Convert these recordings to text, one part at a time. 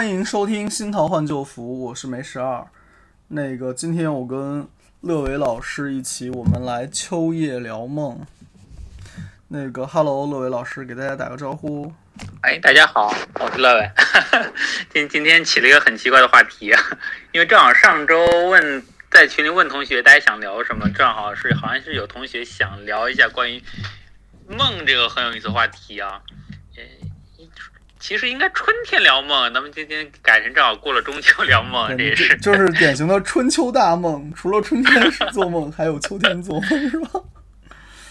欢迎收听《新桃换旧符》，我是梅十二。那个，今天我跟乐伟老师一起，我们来秋夜聊梦。那个，Hello，乐伟老师，给大家打个招呼。哎，大家好，我是乐伟。今今天起了一个很奇怪的话题，因为正好上周问在群里问同学，大家想聊什么，正好是好像是有同学想聊一下关于梦这个很有意思的话题啊。其实应该春天聊梦，咱们今天改成正好过了中秋聊梦，这也是就是典型的春秋大梦。除了春天做梦，还有秋天做梦，是吧？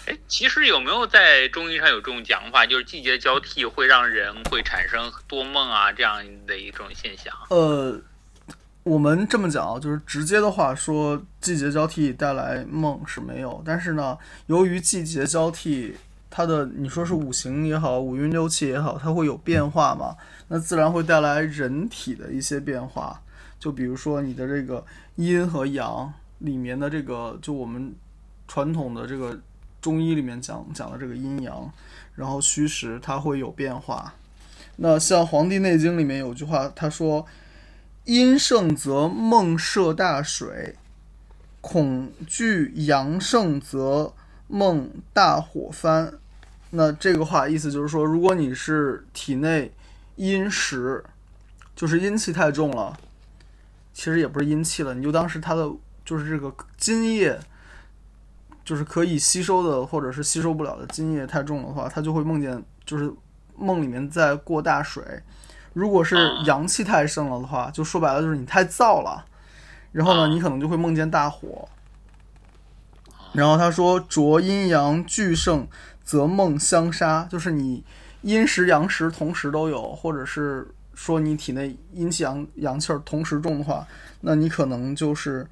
哎，其实有没有在中医上有这种讲法，就是季节交替会让人会产生多梦啊这样的一种现象？呃，我们这么讲啊，就是直接的话说，季节交替带来梦是没有，但是呢，由于季节交替。它的你说是五行也好，五运六气也好，它会有变化嘛？那自然会带来人体的一些变化。就比如说你的这个阴和阳里面的这个，就我们传统的这个中医里面讲讲的这个阴阳，然后虚实它会有变化。那像《黄帝内经》里面有句话，他说：“阴盛则梦涉大水，恐惧阳盛则梦大火翻。”那这个话意思就是说，如果你是体内阴实，就是阴气太重了，其实也不是阴气了，你就当是它的就是这个津液，就是可以吸收的或者是吸收不了的津液太重的话，他就会梦见就是梦里面在过大水。如果是阳气太盛了的话，就说白了就是你太燥了，然后呢，你可能就会梦见大火。然后他说浊阴阳俱盛。则梦相杀，就是你阴时阳时同时都有，或者是说你体内阴气阳阳气儿同时重的话，那你可能就是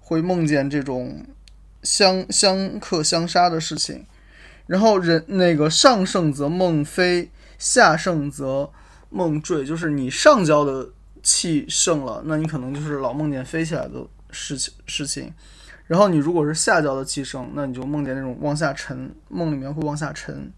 会梦见这种相相克相杀的事情。然后人那个上盛则梦飞，下盛则梦坠，就是你上焦的气盛了，那你可能就是老梦见飞起来的事情事情。然后你如果是下焦的气盛，那你就梦见那种往下沉，梦里面会往下沉。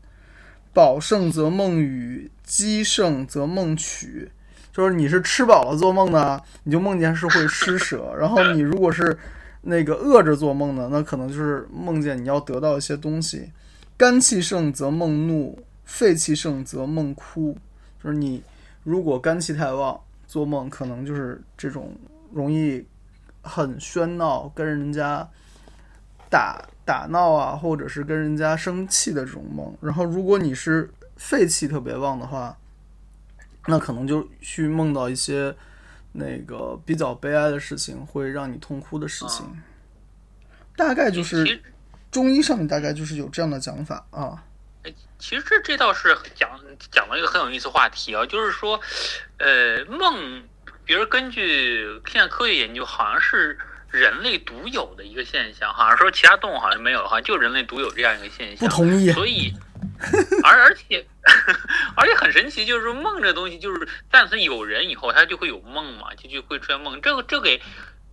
饱盛则梦雨，饥盛则梦取，就是你是吃饱了做梦呢，你就梦见是会施舍；然后你如果是那个饿着做梦呢，那可能就是梦见你要得到一些东西。肝气盛则梦怒，肺气盛则梦哭，就是你如果肝气太旺，做梦可能就是这种容易。很喧闹，跟人家打打闹啊，或者是跟人家生气的这种梦。然后，如果你是肺气特别旺的话，那可能就去梦到一些那个比较悲哀的事情，会让你痛哭的事情。大概就是中医上面大概就是有这样的讲法啊。其实这这倒是讲讲了一个很有意思话题啊，就是说，呃，梦。比如根据现在科学研究，好像是人类独有的一个现象，好像说其他动物好像没有，好像就人类独有这样一个现象。不同意。所以，而而且而且很神奇，就是说梦这东西，就是但凡有人以后，他就会有梦嘛，就就会出现梦。这个这给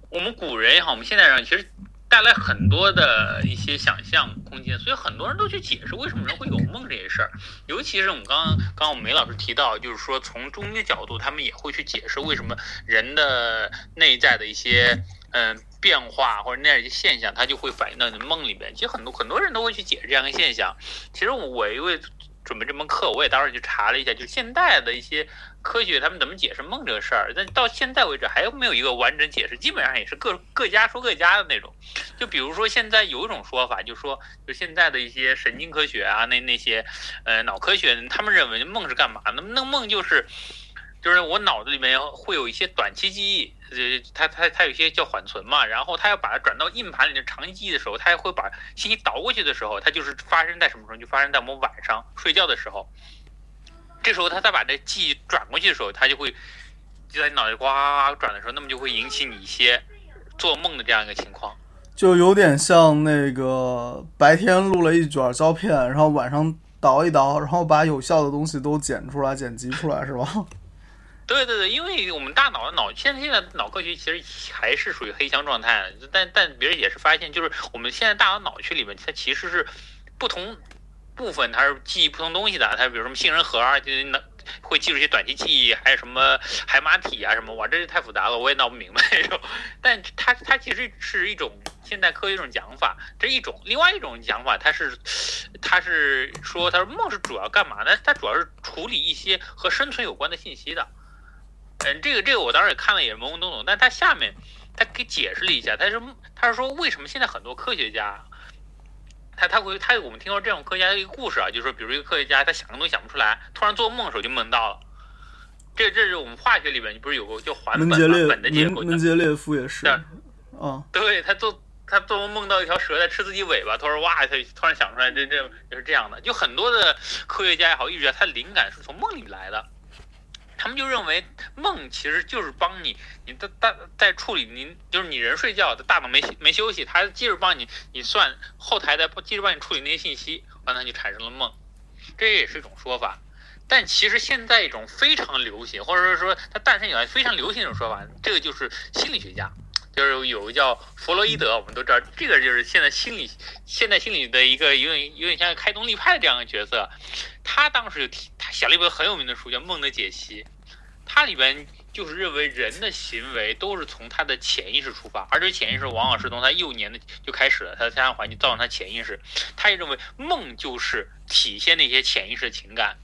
我们古人也好，我们现代人其实。带来很多的一些想象空间，所以很多人都去解释为什么人会有梦这些事儿。尤其是我们刚刚刚我们梅老师提到，就是说从中医角度，他们也会去解释为什么人的内在的一些嗯变化或者那样一些现象，它就会反映到你的梦里边。其实很多很多人都会去解释这样一个现象。其实我因为准备这门课，我也当时去查了一下，就现代的一些。科学他们怎么解释梦这个事儿？但到现在为止还有没有一个完整解释？基本上也是各各家说各家的那种。就比如说现在有一种说法，就说就现在的一些神经科学啊，那那些呃脑科学，他们认为梦是干嘛？那那梦就是就是我脑子里面会有一些短期记忆，呃，它它它有些叫缓存嘛，然后它要把它转到硬盘里的长期记忆的时候，它会把信息导过去的时候，它就是发生在什么时候？就发生在我们晚上睡觉的时候。这时候他再把这记忆转过去的时候，他就会就在你脑袋呱呱呱转的时候，那么就会引起你一些做梦的这样一个情况，就有点像那个白天录了一卷胶片，然后晚上倒一倒，然后把有效的东西都剪出来、剪辑出来，是吧？对对对，因为我们大脑的脑现在现在脑科学其实还是属于黑箱状态，但但别人也是发现，就是我们现在大脑脑区里面，它其实是不同。部分它是记忆不同东西的，它比如什么杏仁核啊，就是脑会记住一些短期记忆，还有什么海马体啊什么，哇，这是太复杂了，我也闹不明白这种。但它它其实是一种现代科学一种讲法，这一种。另外一种讲法，它是它是说，它说梦是主要干嘛呢？它主要是处理一些和生存有关的信息的。嗯，这个这个我当时也看了，也是懵懵懂懂。但它下面他给解释了一下，他是他是说为什么现在很多科学家。他他会他我们听说这种科学家的一个故事啊，就是说，比如一个科学家，他想个东西想不出来，突然做梦的时候就梦到了。这这是我们化学里边，你不是有个叫环苯苯的结构？门捷列夫也是。啊，对他做他做梦梦到一条蛇在吃自己尾巴，他说哇，他突然想出来，这这也是这样的。就很多的科学家也好，艺术家，他灵感是从梦里来的。他们就认为梦其实就是帮你，你的大在处理您就是你人睡觉的大脑没没休息，它接着帮你你算后台的接着帮你处理那些信息，完了就产生了梦，这也是一种说法。但其实现在一种非常流行，或者说说它诞生以来非常流行一种说法，这个就是心理学家，就是有个叫弗洛伊德，我们都知道这个就是现在心理现在心理的一个有点有点像开宗立派的这样的角色。他当时就提他写了一本很有名的书叫《梦的解析》。它里边就是认为人的行为都是从他的潜意识出发，而这潜意识往往是从他幼年的就开始了，他的家庭环境造成他潜意识。他也认为梦就是体现那些潜意识的情感。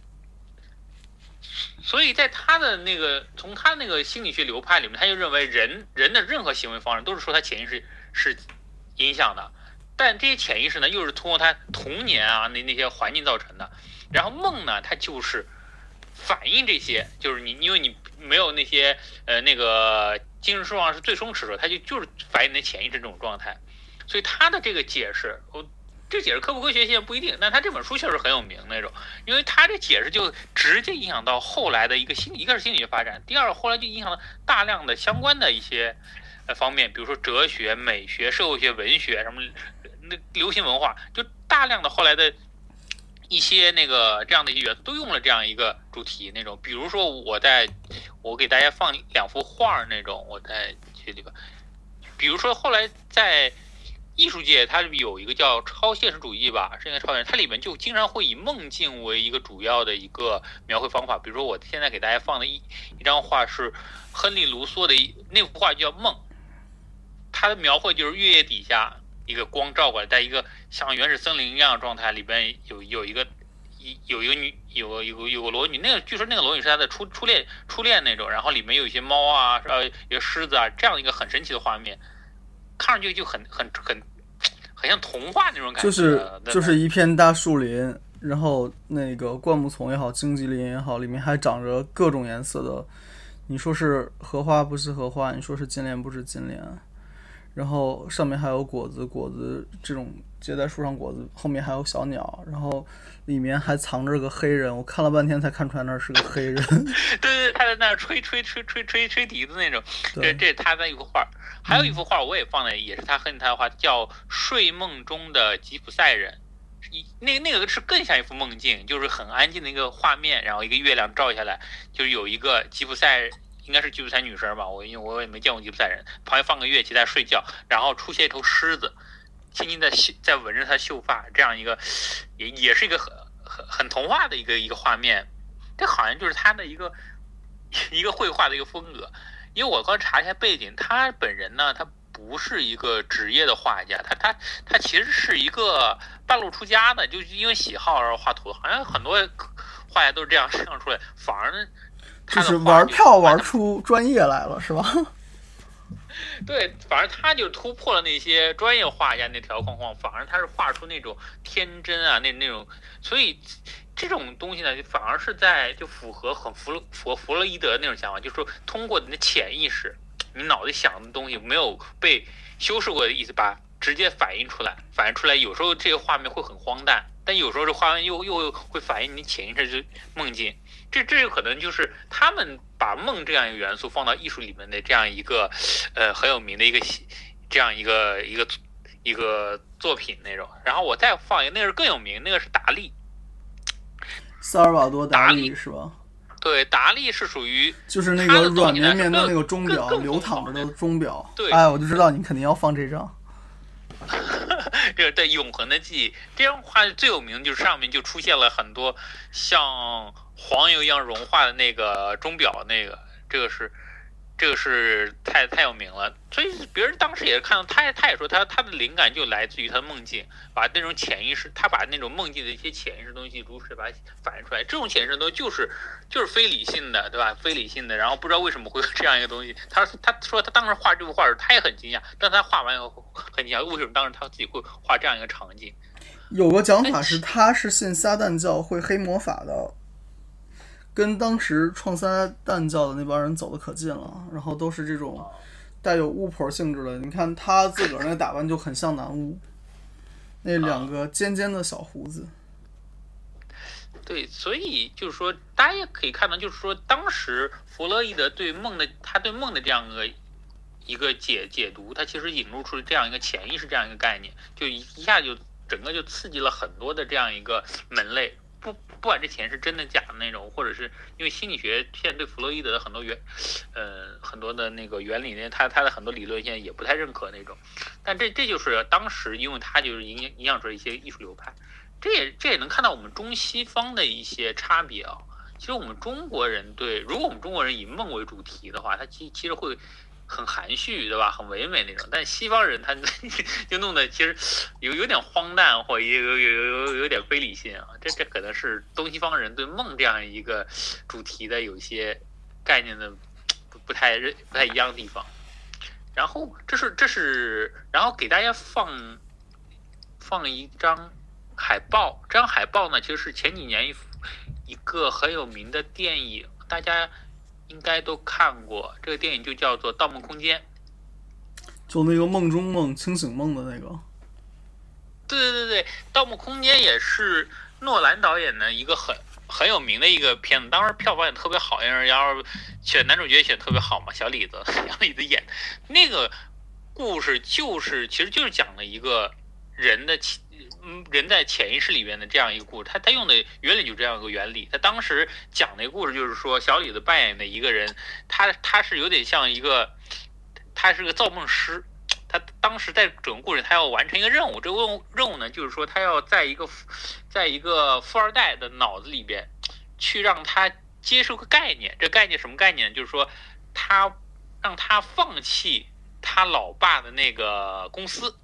所以在他的那个从他那个心理学流派里面，他就认为人人的任何行为方式都是受他潜意识是影响的，但这些潜意识呢又是通过他童年啊那那些环境造成的。然后梦呢，它就是。反映这些就是你，因为你没有那些呃那个精神状况是最松弛的，它就就是反映的潜意识这种状态，所以他的这个解释，我这解释科不科学现在不一定，但他这本书确实很有名那种，因为他这解释就直接影响到后来的一个心理，一个是心理学发展，第二后来就影响了大量的相关的一些呃方面，比如说哲学、美学、社会学、文学什么那流行文化，就大量的后来的。一些那个这样的一些元素都用了这样一个主题那种，比如说我在，我给大家放两幅画那种，我在这里边，比如说后来在艺术界，它有一个叫超现实主义吧，是一个超现实，它里面就经常会以梦境为一个主要的一个描绘方法。比如说我现在给大家放的一一张画是亨利卢梭的一那幅画叫《梦》，它的描绘就是月夜底下。一个光照过来，在一个像原始森林一样的状态里边，有有一个一有一个女，有个有个有个裸女，那个据说那个裸女是他的初初恋初恋那种，然后里面有一些猫啊，呃，有狮子啊，这样一个很神奇的画面，看上去就很很很很像童话那种感觉。就是就是一片大树林，然后那个灌木丛也好，荆棘林也好，里面还长着各种颜色的，你说是荷花不是荷花，你说是金莲不是金莲。然后上面还有果子，果子这种结在树上，果子后面还有小鸟，然后里面还藏着个黑人，我看了半天才看出来那是个黑人。对对，他在那吹吹吹吹吹吹笛子那种。这这是他的一幅画，还有一幅画我也放在，也是他和他的画，叫《睡梦中的吉普赛人》。一那那个是更像一幅梦境，就是很安静的一个画面，然后一个月亮照下来，就是有一个吉普赛。应该是吉普赛女生吧，我因为我也没见过吉普赛人，旁边放个乐器在睡觉，然后出现一头狮子，轻轻在嗅在闻着她秀发，这样一个也也是一个很很很童话的一个一个画面，这好像就是他的一个 一个绘画的一个风格。因为我刚查一下背景，他本人呢，他不是一个职业的画家，他他他其实是一个半路出家的，就是因为喜好而画图，好像很多画家都是这样这样出来，反而呢。就是玩票玩出专业来了，是吧？对，反而他就突破了那些专业画家那条框框，反而他是画出那种天真啊，那那种，所以这种东西呢，就反而是在就符合很弗弗弗洛伊德那种想法，就是说通过你的潜意识，你脑子想的东西没有被修饰过的意思，把直接反映出来，反映出来，有时候这个画面会很荒诞，但有时候这画面又又会反映你潜意识就梦境。这这有可能就是他们把梦这样一个元素放到艺术里面的这样一个，呃，很有名的一个这样一个一个一个作品那种。然后我再放一个，那个是更有名，那个是达利，萨尔瓦多达利是吧？对，达利是属于就是那个软绵绵的那个钟表，流淌着的钟表。对，哎，我就知道你肯定要放这张。这个对永恒的记忆，这张画最有名就是上面就出现了很多像黄油一样融化的那个钟表，那个这个是。这个是太太有名了，所以别人当时也看到他，他也说他他的灵感就来自于他的梦境，把那种潜意识，他把那种梦境的一些潜意识东西如实把它反映出来。这种潜意识东西就是就是非理性的，对吧？非理性的，然后不知道为什么会有这样一个东西。他他说他当时画这幅画时，他也很惊讶，但他画完以后很惊讶，为什么当时他自己会画这样一个场景？有个讲法是，他是信撒旦教，会黑魔法的。跟当时创三蛋教的那帮人走的可近了，然后都是这种带有巫婆性质的。你看他自个儿那个打扮就很像男巫，那两个尖尖的小胡子。对，所以就是说，大家也可以看到，就是说，当时弗洛伊德对梦的，他对梦的这样一个一个解解读，他其实引入出了这样一个潜意识这样一个概念，就一一下就整个就刺激了很多的这样一个门类。不，不管这钱是真的假的那种，或者是因为心理学现在对弗洛伊德的很多原，呃，很多的那个原理呢，他他的很多理论现在也不太认可那种。但这这就是当时，因为他就是影影响出来一些艺术流派，这也这也能看到我们中西方的一些差别啊。其实我们中国人对，如果我们中国人以梦为主题的话，他其其实会。很含蓄，对吧？很唯美那种，但西方人他 就弄得其实有有点荒诞，或有有有有有点非理性啊。这这可能是东西方人对梦这样一个主题的有些概念的不不太认不太一样的地方。然后这是这是，然后给大家放放一张海报。这张海报呢，其实是前几年一一个很有名的电影，大家。应该都看过这个电影，就叫做《盗梦空间》，就那个梦中梦、清醒梦的那个。对对对对，《盗梦空间》也是诺兰导演的一个很很有名的一个片子，当时票房也特别好，因为然后选男主角选特别好嘛，小李子，小李子演那个故事就是，其实就是讲了一个人的。人在潜意识里边的这样一个故事，他他用的原理就这样一个原理。他当时讲那个故事，就是说小李子扮演的一个人，他他是有点像一个，他是个造梦师。他当时在整个故事，他要完成一个任务。这个任务任务呢，就是说他要在一个，在一个富二代的脑子里边，去让他接受个概念。这概念什么概念？就是说他让他放弃他老爸的那个公司。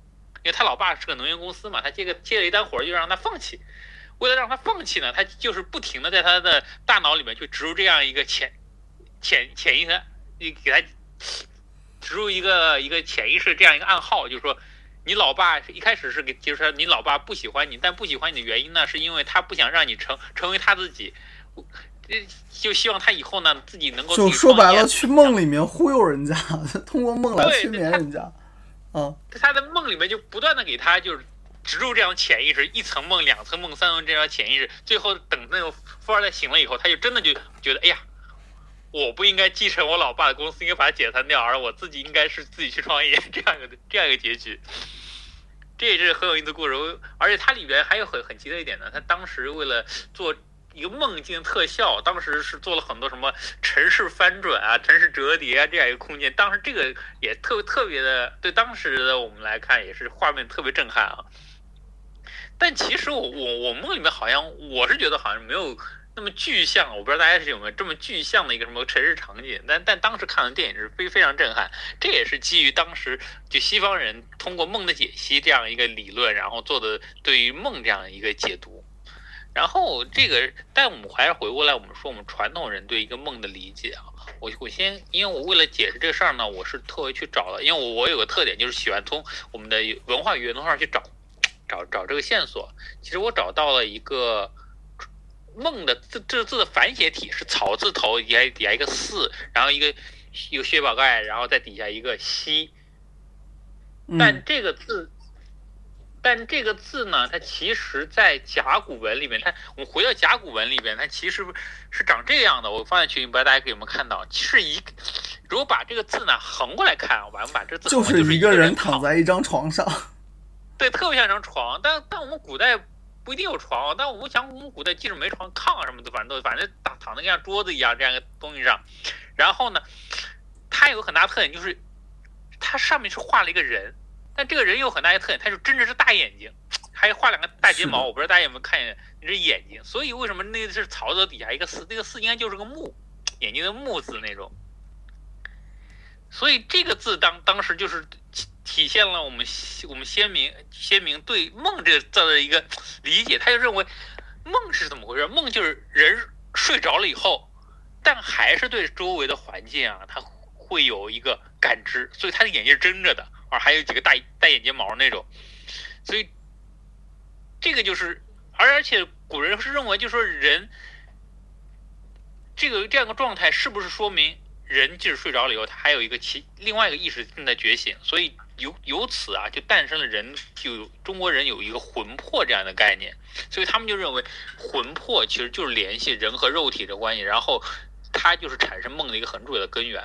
因为他老爸是个能源公司嘛，他接个接了一单活儿，就让他放弃。为了让他放弃呢，他就是不停的在他的大脑里面去植入这样一个潜潜潜意识，你给他植入一个一个潜意识这样一个暗号，就是说你老爸一开始是给，就是说你老爸不喜欢你，但不喜欢你的原因呢，是因为他不想让你成成为他自己，就希望他以后呢自己能够就说白了去梦里面忽悠人家，通过梦来催眠人家。哦，他在梦里面就不断的给他就是植入这样潜意识，一层梦、两层梦、三层这样潜意识，最后等那个富二代醒了以后，他就真的就觉得，哎呀，我不应该继承我老爸的公司，应该把它解散掉，而我自己应该是自己去创业，这样一个这样一个结局。这也是很有意思的故事，而且它里边还有很很奇特一点呢，他当时为了做。一个梦境特效，当时是做了很多什么城市翻转啊、城市折叠啊这样一个空间。当时这个也特特别的，对当时的我们来看也是画面特别震撼啊。但其实我我我梦里面好像我是觉得好像没有那么具象，我不知道大家是有没有这么具象的一个什么城市场景。但但当时看的电影是非非常震撼，这也是基于当时就西方人通过梦的解析这样一个理论，然后做的对于梦这样一个解读。然后这个，但我们还是回过来，我们说我们传统人对一个梦的理解啊。我我先，因为我为了解释这个事儿呢，我是特别去找了，因为我我有个特点，就是喜欢从我们的文化语言上去找，找找这个线索。其实我找到了一个梦的字，这个字的繁写体是草字头，底下底下一个四，然后一个一个薛宝盖，然后在底下一个西，但这个字。但这个字呢，它其实，在甲骨文里面，它我们回到甲骨文里边，它其实是长这样的。我放在群里，不知道大家有没有看到，是一，如果把这个字呢横过来看，我们把这字就是一个人躺在一张床上，对，特别像一张床。但但我们古代不一定有床，但我们想我们古代即使没床，炕啊什么的，反正都反正躺躺的像桌子一样这样一个东西上。然后呢，它有个很大特点，就是它上面是画了一个人。但这个人有很大一个特点，他就真的是大眼睛，还画两个大睫毛，我不知道大家有没有看见那只眼睛。所以为什么那个是曹泽底下一个四，那个四应该就是个木，眼睛的木字那种。所以这个字当当时就是体体现了我们我们先民先民对梦这个字的一个理解，他就认为梦是怎么回事？梦就是人睡着了以后，但还是对周围的环境啊，他会有一个感知，所以他的眼睛是睁着的，还有几个大大眼睫毛那种，所以这个就是，而而且古人是认为，就说人这个这样的状态是不是说明？人即使睡着了以后，他还有一个其另外一个意识正在觉醒，所以由由此啊，就诞生了人，就中国人有一个魂魄这样的概念，所以他们就认为魂魄其实就是联系人和肉体的关系，然后它就是产生梦的一个很主要的根源。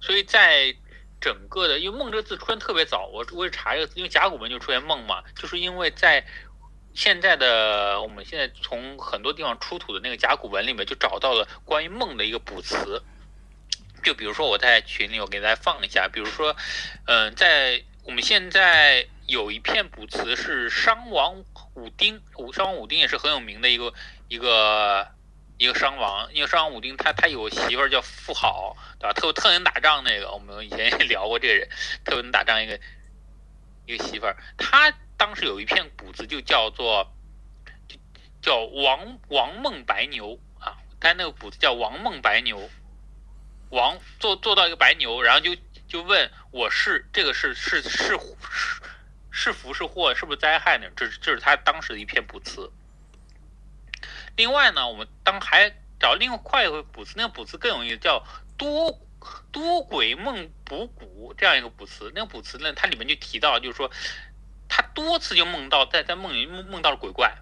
所以在整个的，因为梦这个字出现特别早，我我也查一个，因为甲骨文就出现梦嘛，就是因为在现在的我们现在从很多地方出土的那个甲骨文里面就找到了关于梦的一个卜辞。就比如说我在群里，我给大家放一下。比如说，嗯，在我们现在有一片卜辞是商王武丁，武商王武丁也是很有名的一个一个一个商王。因为商王武丁他他有媳妇儿叫妇好，对吧？特特能打仗那个，我们以前也聊过这个人，特能打仗一个一个媳妇儿。他当时有一片卜辞，就叫做叫王王梦白牛啊，他那个卜辞叫王梦白牛。王做做到一个白牛，然后就就问我是这个是是是是是福是祸，是不是灾害呢？这这是他当时的一篇卜辞。另外呢，我们当还找另外一个卜辞，那个卜辞更有意思，叫多多鬼梦卜谷这样一个卜辞。那个卜辞呢，它里面就提到，就是说他多次就梦到在在梦里梦梦到了鬼怪。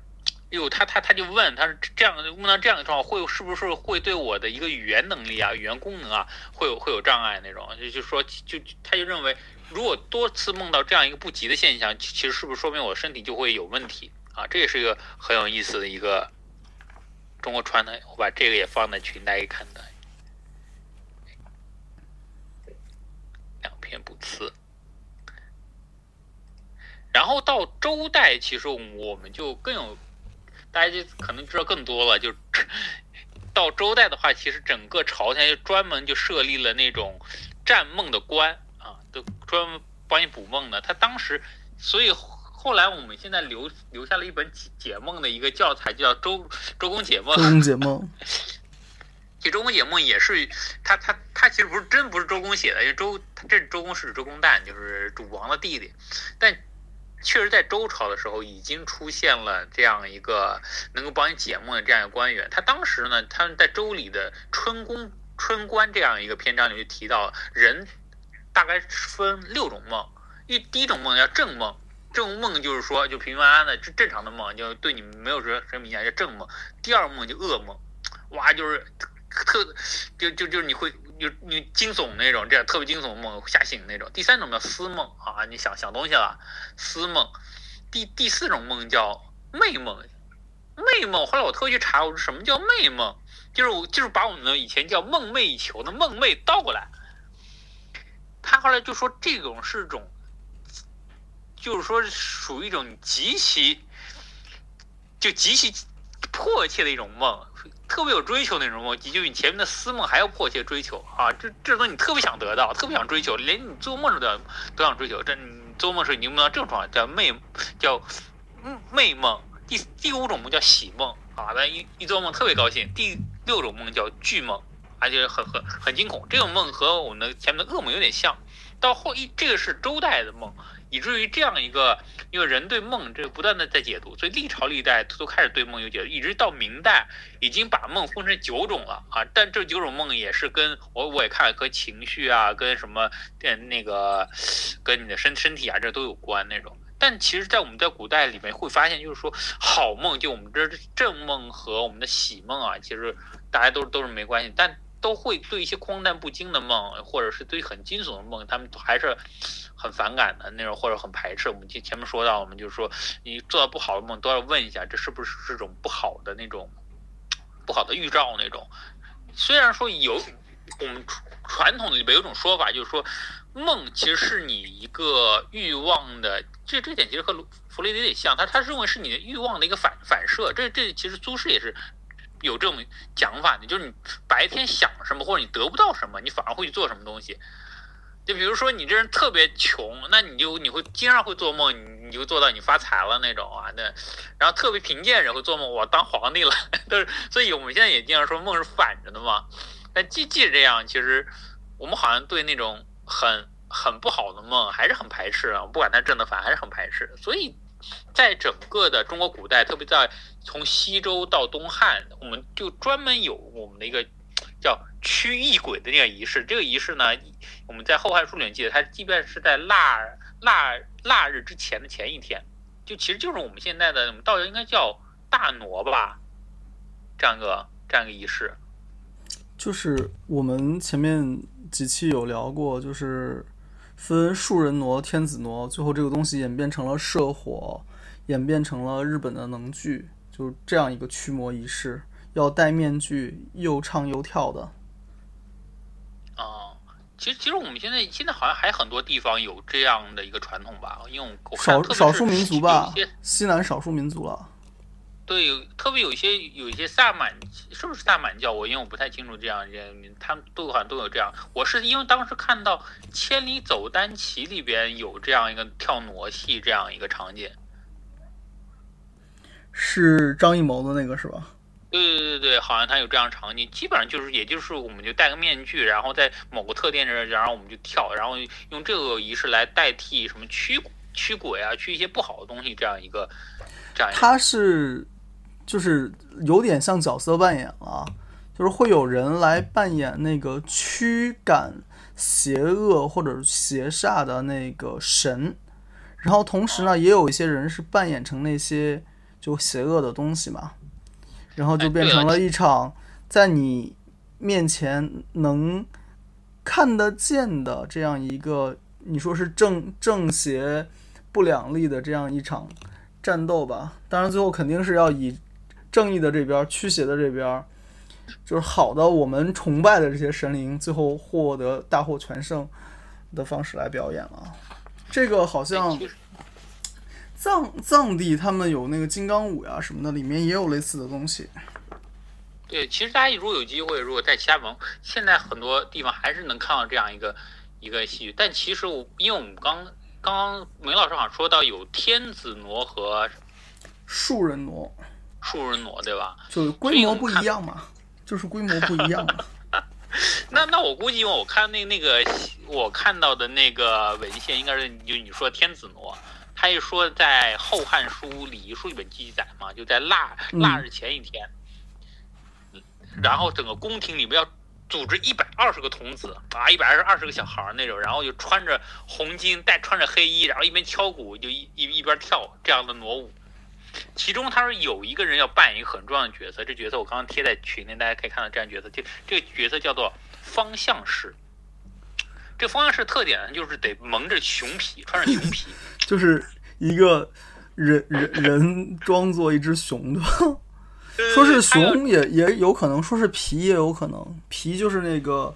哟，他他他就问，他是这样问到这样的状况，会是不是会对我的一个语言能力啊、语言功能啊，会有会有障碍那种？就就说就他就认为，如果多次梦到这样一个不吉的现象，其实是不是说明我身体就会有问题啊？这也是一个很有意思的一个中国传统，我把这个也放在群大家看的两篇卜辞。然后到周代，其实我们就更有。大家就可能知道更多了，就到周代的话，其实整个朝廷就专门就设立了那种占梦的官啊，都专门帮你补梦的。他当时，所以后来我们现在留留下了一本解解梦的一个教材，叫《周周公解梦》。周公解梦，其实 周公解梦也是他他他其实不是真不是周公写的，因为周他这周公是周公旦，就是主王的弟弟，但。确实，在周朝的时候，已经出现了这样一个能够帮你解梦的这样一个官员。他当时呢，他们在周礼的春宫春官这样一个篇章里就提到，人大概分六种梦。一第一种梦叫正梦，正梦就是说就平平安安的正正常的梦，就对你没有什么什么影响，叫正梦。第二梦就噩梦，哇，就是特就就就是你会。就你惊悚那种，这样特别惊悚的梦吓醒那种。第三种叫思梦啊，你想想东西了，思梦。第第四种梦叫寐梦，寐梦。后来我特意去查，我说什么叫寐梦？就是我就是把我们以前叫梦寐以求的梦寐倒过来。他后来就说这种是种，就是说属于一种极其就极其迫切的一种梦。特别有追求那种梦，就比前面的思梦还要迫切追求啊！这这东西你特别想得到，特别想追求，连你做梦都要都想追求。这你做梦时你梦到这种状态叫寐，叫寐梦。第第五种梦叫喜梦啊，那一一做梦特别高兴。第六种梦叫惧梦，而且很很很惊恐。这种梦和我们的前面的噩梦有点像。到后一这个是周代的梦。以至于这样一个，因为人对梦这个不断的在解读，所以历朝历代都开始对梦有解读，一直到明代已经把梦分成九种了啊。但这九种梦也是跟我我也看和情绪啊，跟什么跟那个跟你的身身体啊这都有关那种。但其实，在我们在古代里面会发现，就是说好梦，就我们这正梦和我们的喜梦啊，其实大家都都是没关系，但都会对一些荒诞不经的梦，或者是对很惊悚的梦，他们还是。很反感的那种，或者很排斥。我们前前面说到，我们就是说，你做到不好的梦，都要问一下，这是不是是种不好的那种不好的预兆那种。虽然说有我们传统里边有种说法，就是说梦其实是你一个欲望的，这这点其实和弗雷德有点像，他他认为是你的欲望的一个反反射。这这其实苏轼也是有这种讲法的，就是你白天想什么或者你得不到什么，你反而会去做什么东西。就比如说你这人特别穷，那你就你会经常会做梦，你你就做到你发财了那种啊。那然后特别贫贱人会做梦，我当皇帝了。都是，所以我们现在也经常说梦是反着的嘛。但即即使这样，其实我们好像对那种很很不好的梦还是很排斥啊。不管它正的反，还是很排斥。所以在整个的中国古代，特别在从西周到东汉，我们就专门有我们的一个叫驱异鬼的那个仪式。这个仪式呢？我们在《后汉书》里面记得，它即便是在腊腊腊日之前的前一天，就其实就是我们现在的我们道教应该叫大挪吧，这样一个这样一个仪式。就是我们前面几期有聊过，就是分树人挪、天子挪，最后这个东西演变成了社火，演变成了日本的能剧，就是这样一个驱魔仪式，要戴面具，又唱又跳的。其实，其实我们现在现在好像还很多地方有这样的一个传统吧，因为我少少数民族吧，西南少数民族了。对，有特别有一些有一些萨满，是不是萨满教？我因为我不太清楚这样，他们都好像都有这样。我是因为当时看到《千里走单骑》里边有这样一个跳傩戏这样一个场景，是张艺谋的那个是吧？对对对对好像他有这样场景，基本上就是，也就是我们就戴个面具，然后在某个特定的，然后我们就跳，然后用这个仪式来代替什么驱驱鬼啊，驱一些不好的东西，这样一个这样。他是就是有点像角色扮演啊，就是会有人来扮演那个驱赶邪恶或者邪煞的那个神，然后同时呢，也有一些人是扮演成那些就邪恶的东西嘛。然后就变成了一场在你面前能看得见的这样一个，你说是正正邪不两立的这样一场战斗吧。当然，最后肯定是要以正义的这边、驱邪的这边，就是好的我们崇拜的这些神灵，最后获得大获全胜的方式来表演了。这个好像。藏藏地他们有那个金刚舞呀什么的，里面也有类似的东西。对，其实大家如果有机会，如果在其他文，现在很多地方还是能看到这样一个一个戏剧。但其实我，因为我们刚刚刚梅老师好像说到有天子挪和树人挪，树人挪对吧？就规模不一样嘛，就是规模不一样嘛。那那我估计，我看那那个我看到的那个文献，应该是就你说天子挪。他一说在《后汉书·礼仪书》里面记载嘛，就在腊腊日前一天，然后整个宫廷里面要组织一百二十个童子啊，一百二十二十个小孩那种，然后就穿着红巾，带穿着黑衣，然后一边敲鼓就一一一边跳这样的挪舞。其中他说有一个人要扮演一个很重要的角色，这角色我刚刚贴在群里，大家可以看到这样角色，这这个角色叫做方相氏。这方相氏特点就是得蒙着熊皮，穿着熊皮，就是。一个人人人装作一只熊的，说是熊也也有可能，说是皮也有可能。皮就是那个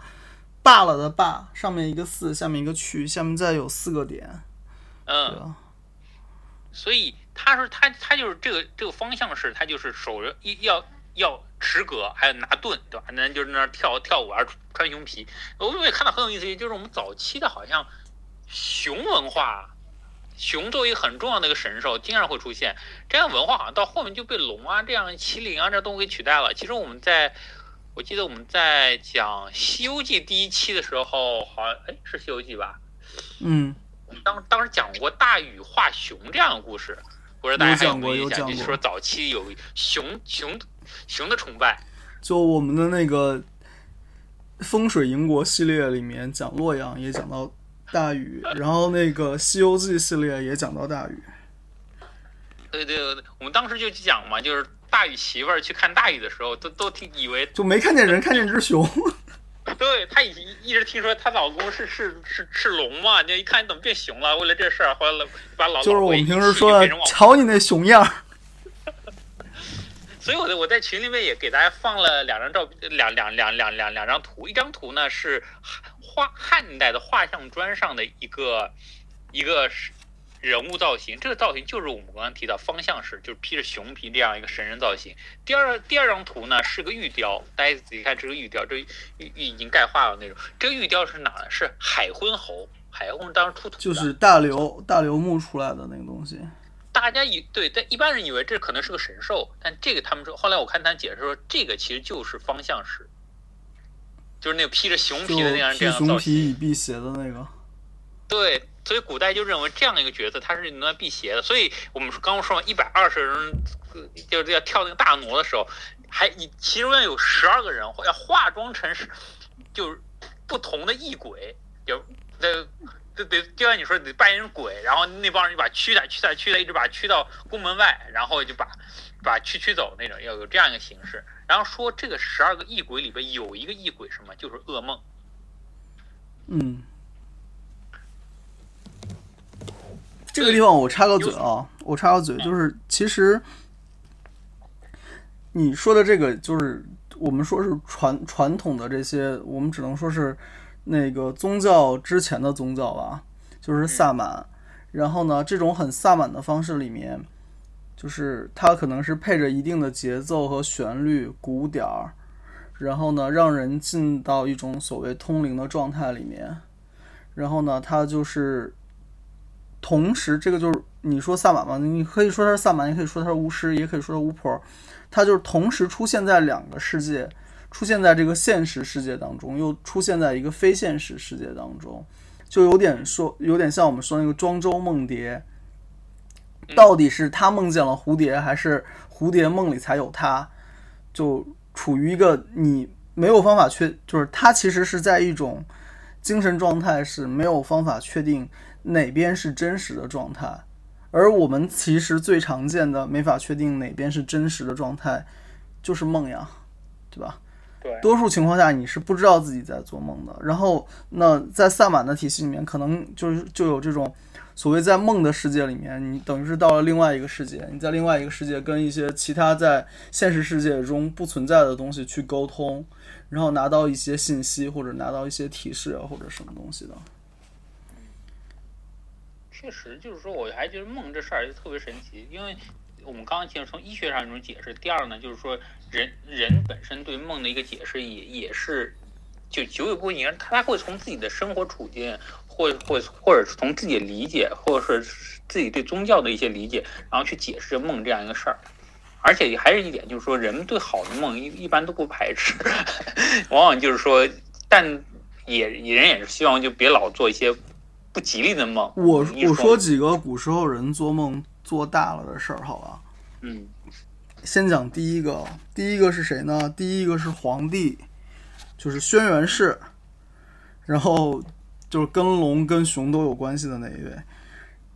罢了的罢，上面一个四，下面一个去，下面再有四个点。嗯，所以他说他他就是这个这个方向是，他就是手着一要要持戈，还有拿盾，对吧？那就是那跳跳舞啊，穿熊皮。我也看到很有意思，就是我们早期的好像熊文化。熊作为很重要的一个神兽，经常会出现这样文化，好像到后面就被龙啊、这样麒麟啊这动物给取代了。其实我们在，我记得我们在讲《西游记》第一期的时候，好像哎是《西游记》吧？嗯，当当时讲过大禹画熊这样的故事，不知道大家还有没有讲？就是说早期有熊熊熊的崇拜。就我们的那个风水营国系列里面讲洛阳，也讲到。大禹，然后那个《西游记》系列也讲到大禹。对对对，我们当时就讲嘛，就是大禹媳妇儿去看大禹的时候，都都听以为就没看见人，看见只熊。对他一一直听说她老公是是是是龙嘛，就一看你怎么变熊了？为了这事儿，后来把老就是我们平时说的，瞧你那熊样。所以我在我在群里面也给大家放了两张照片，两两两两两两张图，一张图呢是画汉代的画像砖上的一个一个人物造型，这个造型就是我们刚刚提到方向式，就是披着熊皮这样一个神人造型。第二第二张图呢是个玉雕，大家仔细看这个玉雕，这玉玉已经钙化了那种。这个玉雕是哪呢？是海昏侯，海昏当时出土就是大刘大刘墓出来的那个东西。大家以对，但一般人以为这可能是个神兽，但这个他们说，后来我看他解释说，这个其实就是方向石，就是那个披着熊皮的那样这样熊皮以辟邪的那个。对，所以古代就认为这样的一个角色他是能辟邪的。所以我们刚刚说一百二十人就是要跳那个大挪的时候，还其中有十二个人要化妆成是就是不同的异鬼，就那。就得就像你说得扮演鬼，然后那帮人就把驱赶驱赶驱赶，一直把驱到宫门外，然后就把把驱驱走那种，要有这样一个形式。然后说这个十二个异鬼里边有一个异鬼什么，就是噩梦。嗯，这个地方我插个嘴啊，我插个嘴，就是其实你说的这个就是我们说是传传统的这些，我们只能说是。那个宗教之前的宗教吧，就是萨满。然后呢，这种很萨满的方式里面，就是它可能是配着一定的节奏和旋律、鼓点儿，然后呢，让人进到一种所谓通灵的状态里面。然后呢，它就是同时，这个就是你说萨满嘛，你可以说他是萨满，也可以说他是巫师，也可以说是巫婆。他就是同时出现在两个世界。出现在这个现实世界当中，又出现在一个非现实世界当中，就有点说，有点像我们说那个庄周梦蝶，到底是他梦见了蝴蝶，还是蝴蝶梦里才有他？就处于一个你没有方法确，就是他其实是在一种精神状态是没有方法确定哪边是真实的状态，而我们其实最常见的没法确定哪边是真实的状态，就是梦呀，对吧？对多数情况下你是不知道自己在做梦的。然后，那在萨满的体系里面，可能就是就有这种所谓在梦的世界里面，你等于是到了另外一个世界，你在另外一个世界跟一些其他在现实世界中不存在的东西去沟通，然后拿到一些信息或者拿到一些提示啊或者什么东西的。确实，就是说，我还觉得梦这事儿就特别神奇，因为。我们刚刚其实从医学上一种解释，第二呢，就是说人人本身对梦的一个解释也也是就久有不言，他会从自己的生活处境，或或或者是从自己的理解，或者是自己对宗教的一些理解，然后去解释梦这样一个事儿。而且还是一点，就是说人们对好的梦一一般都不排斥，往往就是说，但也人也是希望就别老做一些不吉利的梦。我我说几个古时候人做梦。做大了的事儿，好吧。嗯，先讲第一个，第一个是谁呢？第一个是皇帝，就是轩辕氏，然后就是跟龙跟熊都有关系的那一位。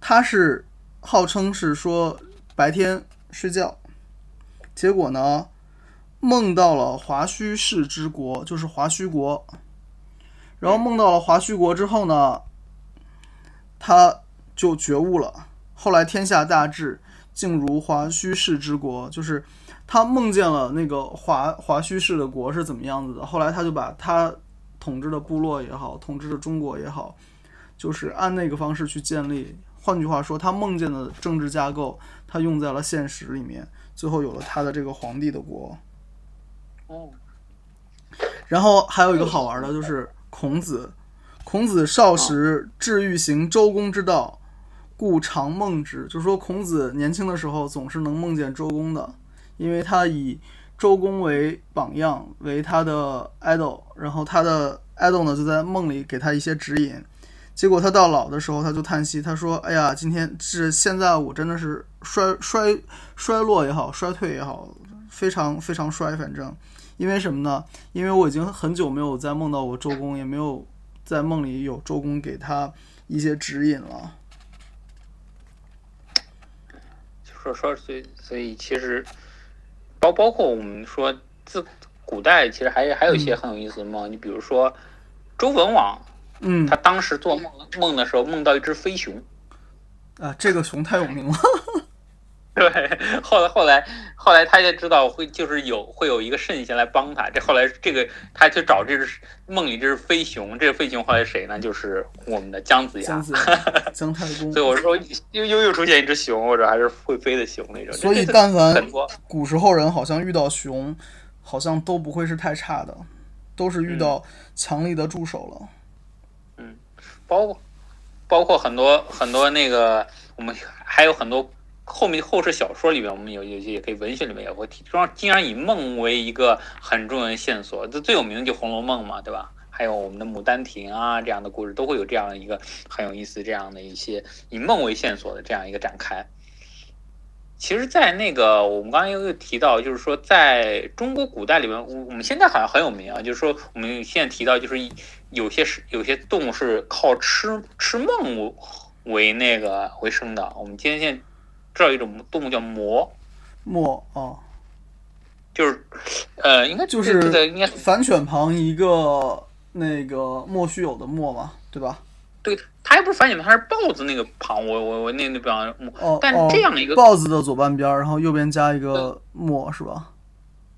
他是号称是说白天睡觉，结果呢梦到了华胥氏之国，就是华胥国。然后梦到了华胥国之后呢，他就觉悟了。后来天下大治，竟如华胥氏之国，就是他梦见了那个华华胥氏的国是怎么样子的。后来他就把他统治的部落也好，统治的中国也好，就是按那个方式去建立。换句话说，他梦见的政治架构，他用在了现实里面，最后有了他的这个皇帝的国。哦。然后还有一个好玩的就是孔子，孔子少时志欲行周公之道。故常梦之，就是说孔子年轻的时候总是能梦见周公的，因为他以周公为榜样，为他的 idol，然后他的 idol 呢就在梦里给他一些指引。结果他到老的时候，他就叹息，他说：“哎呀，今天是现在我真的是衰衰衰落也好，衰退也好，非常非常衰。反正因为什么呢？因为我已经很久没有再梦到过周公，也没有在梦里有周公给他一些指引了。”就说说，所以所以其实，包包括我们说自古代，其实还还有一些很有意思的梦。你比如说周文王，嗯，他当时做梦梦的时候，梦到一只飞熊。啊，这个熊太有名了。对，后来后来后来他就知道会就是有会有一个圣贤来帮他。这后来这个他去找这只梦里这只飞熊，这个飞熊后来谁呢？就是我们的姜子牙。姜子牙，姜太公。所以我说又又又出现一只熊，或者还是会飞的熊那种。所以但凡古时候人好像遇到熊，好像都不会是太差的，都是遇到强力的助手了。嗯，包括包括很多很多那个我们还有很多。后面后世小说里面，我们有有些也可以文学里面也会提，经常经常以梦为一个很重要的线索。这最有名的就《红楼梦》嘛，对吧？还有我们的《牡丹亭》啊这样的故事，都会有这样一个很有意思这样的一些以梦为线索的这样一个展开。其实，在那个我们刚刚又提到，就是说在中国古代里面，我我们现在好像很有名啊，就是说我们现在提到，就是有些是有些动物是靠吃吃梦为那个为生的。我们今天现知道一种动物叫貘，貘哦，就是呃，应该就是应该反犬旁一个那个莫须有的莫嘛，对吧？对，它还不是反犬旁，它是豹子那个旁，我我我那那边哦，但这样一个豹子的左半边，然后右边加一个貘，是吧？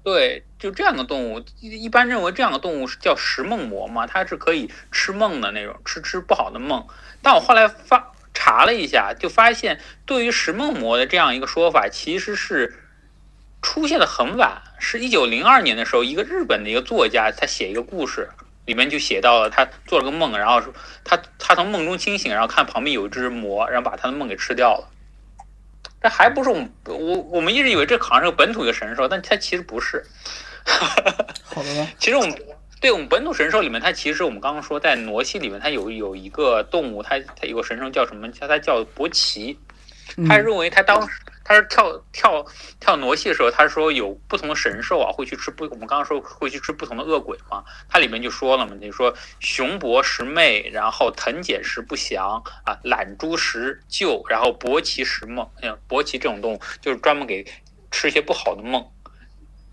对，就这样的动物，一般认为这样的动物是叫食梦魔嘛，它是可以吃梦的那种，吃吃不好的梦。但我后来发。查了一下，就发现对于食梦魔的这样一个说法，其实是出现的很晚，是一九零二年的时候，一个日本的一个作家，他写一个故事，里面就写到了他做了个梦，然后说他他从梦中清醒，然后看旁边有一只魔，然后把他的梦给吃掉了。这还不是我我我们一直以为这好像是个本土的神兽，但它其实不是。好的。其实我们。对我们本土神兽里面，它其实我们刚刚说在傩戏里面，它有有一个动物，它它有个神兽叫什么？叫它叫伯奇。他认为他当时他是跳跳跳傩戏的时候，他说有不同的神兽啊会去吃不，我们刚刚说会去吃不同的恶鬼嘛。它里面就说了嘛，就说熊伯食魅，然后藤简食不祥啊，懒猪食鹫，然后伯奇食梦。嗯，伯奇这种动物就是专门给吃一些不好的梦。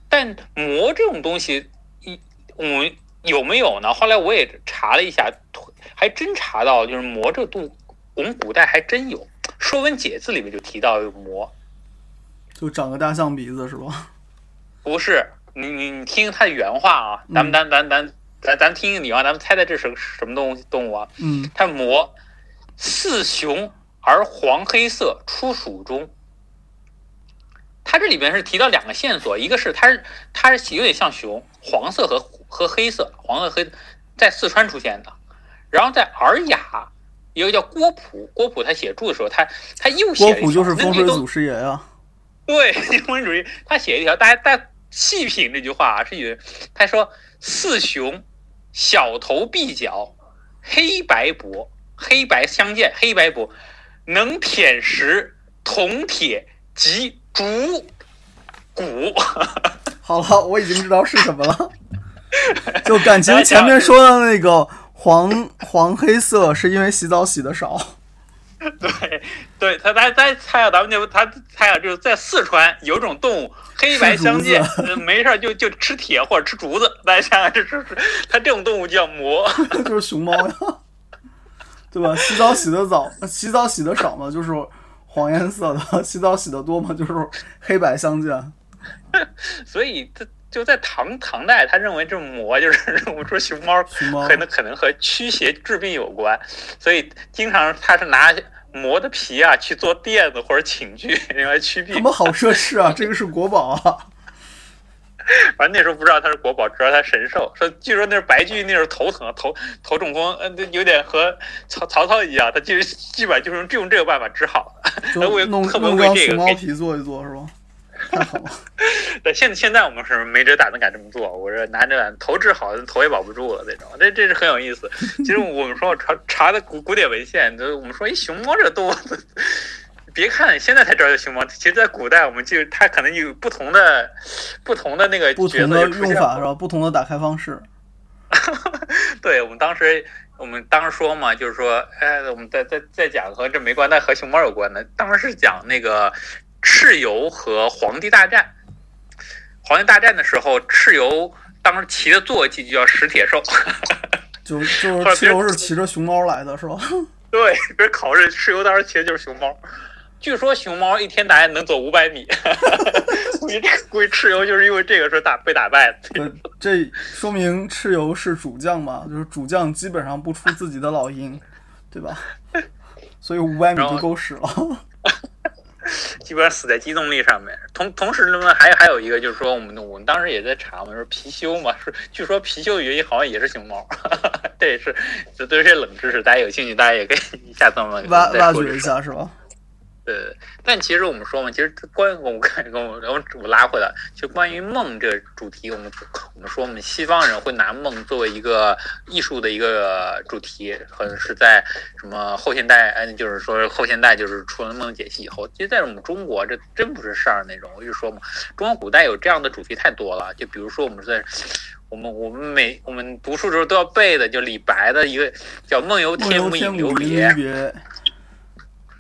但魔这种东西一。我们有没有呢？后来我也查了一下，还真查到，就是魔这动物，我们古代还真有，《说文解字》里面就提到有魔，就长个大象鼻子是吧？不是，你你你听他的原话啊，咱们咱咱咱咱咱听听你啊，咱们猜猜这是个什么动物动物啊？嗯，它魔，似熊而黄黑色，出蜀中。它这里边是提到两个线索，一个是它是它是有点像熊，黄色和和黑色，黄色黑在四川出现的，然后在《尔雅》一个叫郭璞，郭璞他写注的时候，他他又写郭璞就是风水祖师爷啊，对，风水主义，他写一条，大家大家细品这句话啊，是以为他说四雄，小头碧角，黑白脖，黑白相间，黑白脖，能舔食铜铁及。竹骨，好了，我已经知道是什么了。就感情前面说的那个黄黄黑色，是因为洗澡洗的少。对，对他他他猜啊，咱们就他猜啊，就是在四川有种动物黑白相 间，没事就就吃铁或者吃竹子。大家想想，这是它这种动物叫魔，就是熊猫呀，对吧？洗澡洗的早，洗澡洗的少嘛，就是。黄颜色的洗澡洗的多嘛，就是黑白相间。所以他就在唐唐代，他认为这魔就是 我们说熊猫，可能可能和驱邪治病有关，所以经常他是拿魔的皮啊去做垫子或者寝具，用来驱病。他们好奢侈啊，这个是国宝啊。反正那时候不知道它是国宝，知道它神兽。说据说那是白居易那时候头疼，头头中风，嗯，有点和曹曹操一样，他其实基本上就是用用这个办法治好的。为弄弄张熊猫皮做一做是吧？太好了。对，现现在我们是没这胆子敢这么做。我说拿着头治好，头也保不住了那种。这这是很有意思。其实我们说查 查的古古典文献，就我们说一熊猫这动物。别看现在才知道叫熊猫，其实，在古代我们就它可能有不同的、不同的那个不同的用法是吧？不同的打开方式。对我们当时，我们当时说嘛，就是说，哎，我们在在在讲和这没关，但和熊猫有关的。当时是讲那个蚩尤和黄帝大战。黄帝大战的时候，蚩尤当时骑的坐骑就叫石铁兽。就就是蚩尤是骑着熊猫来的是吧？对，别考试，蚩尤当时骑的就是熊猫。据说熊猫一天大概能走五百米，估计这个估计蚩尤就是因为这个时候打被打败的。对，这说明蚩尤是主将嘛，就是主将基本上不出自己的老鹰，对吧？所以五百米就够使了。基本上死在机动力上面。同同时呢，还还有一个就是说，我们我们当时也在查嘛，说貔貅嘛，说据说貔貅的原因好像也是熊猫，这也是这都是些冷知识，大家有兴趣大家也可以下次我们挖挖掘一下，是吧？对，但其实我们说嘛，其实关我看跟我然后我拉回来，就关于梦这个主题，我们我们说我们西方人会拿梦作为一个艺术的一个主题，可能是在什么后现代，嗯，就是说后现代就是出了梦解析以后，其实在我们中国这真不是事儿那种。我就说嘛，中国古代有这样的主题太多了，就比如说我们在我们我们每我们读书的时候都要背的，就李白的一个叫“梦游天母应留别”。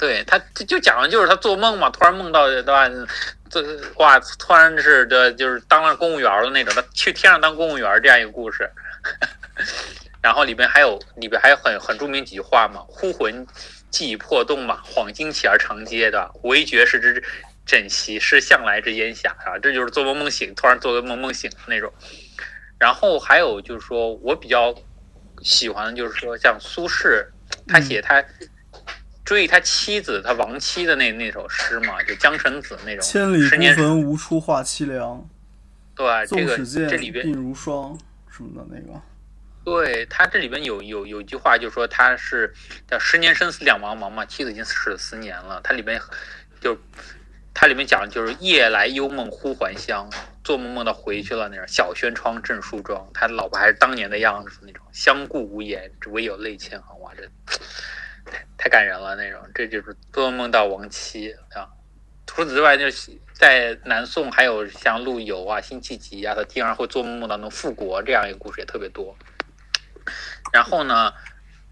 对他就就讲的就是他做梦嘛，突然梦到对吧？这哇，突然是的，就是当了公务员的那种，他去天上当公务员这样一个故事。然后里边还有里边还有很很著名几句话嘛：“忽魂既已魄动嘛，恍惊起而长嗟的，唯觉是之枕席，是向来之烟霞啊。”这就是做梦梦醒，突然做个梦梦醒的那种。然后还有就是说我比较喜欢的就是说像苏轼，他写他。追他妻子，他亡妻的那那首诗嘛，就江城子那种。千里孤坟，无处话凄凉。对，这个这里边鬓如霜什么的那个。对他这里边有有有一句话，就说他是叫十年生死两茫茫嘛，妻子已经死了十年了。他里边就他里面讲就是夜来幽梦忽还乡，做梦梦到回去了那种。小轩窗正梳妆，他老婆还是当年的样子那种。相顾无言，只唯有泪千行。哇，这。太感人了，那种这就是做梦到亡妻啊。除此之外，就是在南宋还有像陆游啊、辛弃疾啊，他经常会做梦梦到能复国这样一个故事也特别多。然后呢，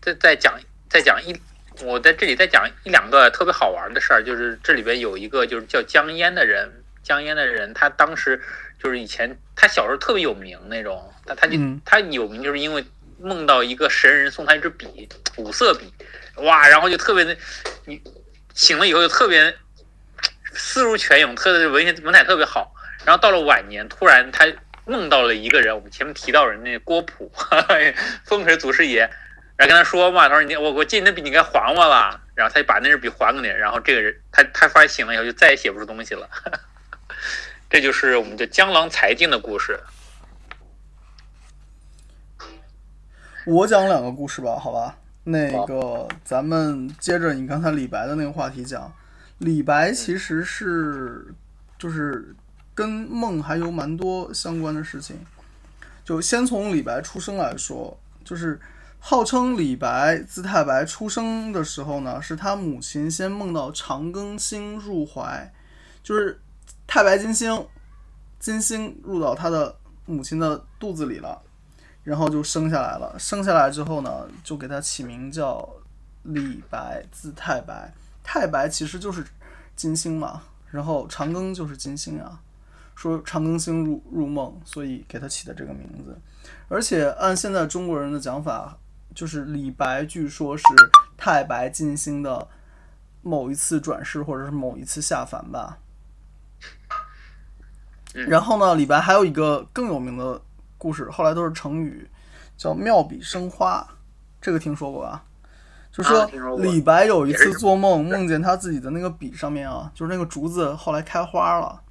再再讲再讲一，我在这里再讲一两个特别好玩的事儿，就是这里边有一个就是叫江淹的人，江淹的人他当时就是以前他小时候特别有名那种，他他就他有名就是因为。梦到一个神人送他一支笔，五色笔，哇，然后就特别的，你醒了以后就特别思如泉涌，特别文学文采特别好。然后到了晚年，突然他梦到了一个人，我们前面提到人那郭璞，风水祖师爷，然后跟他说嘛，他说你我我借你的笔，你该还我了。然后他就把那支笔还给你，然后这个人他他发现醒了以后就再也写不出东西了。这就是我们的江郎才尽的故事。我讲两个故事吧，好吧。那个，咱们接着你刚才李白的那个话题讲。李白其实是，就是跟梦还有蛮多相关的事情。就先从李白出生来说，就是号称李白字太白，出生的时候呢，是他母亲先梦到长庚星入怀，就是太白金星，金星入到他的母亲的肚子里了。然后就生下来了，生下来之后呢，就给他起名叫李白，字太白。太白其实就是金星嘛，然后长庚就是金星啊。说长庚星入入梦，所以给他起的这个名字。而且按现在中国人的讲法，就是李白据说是太白金星的某一次转世，或者是某一次下凡吧。然后呢，李白还有一个更有名的。故事后来都是成语，叫妙笔生花，这个听说过吧？就说李白有一次做梦，梦见他自己的那个笔上面啊，就是那个竹子后来开花了，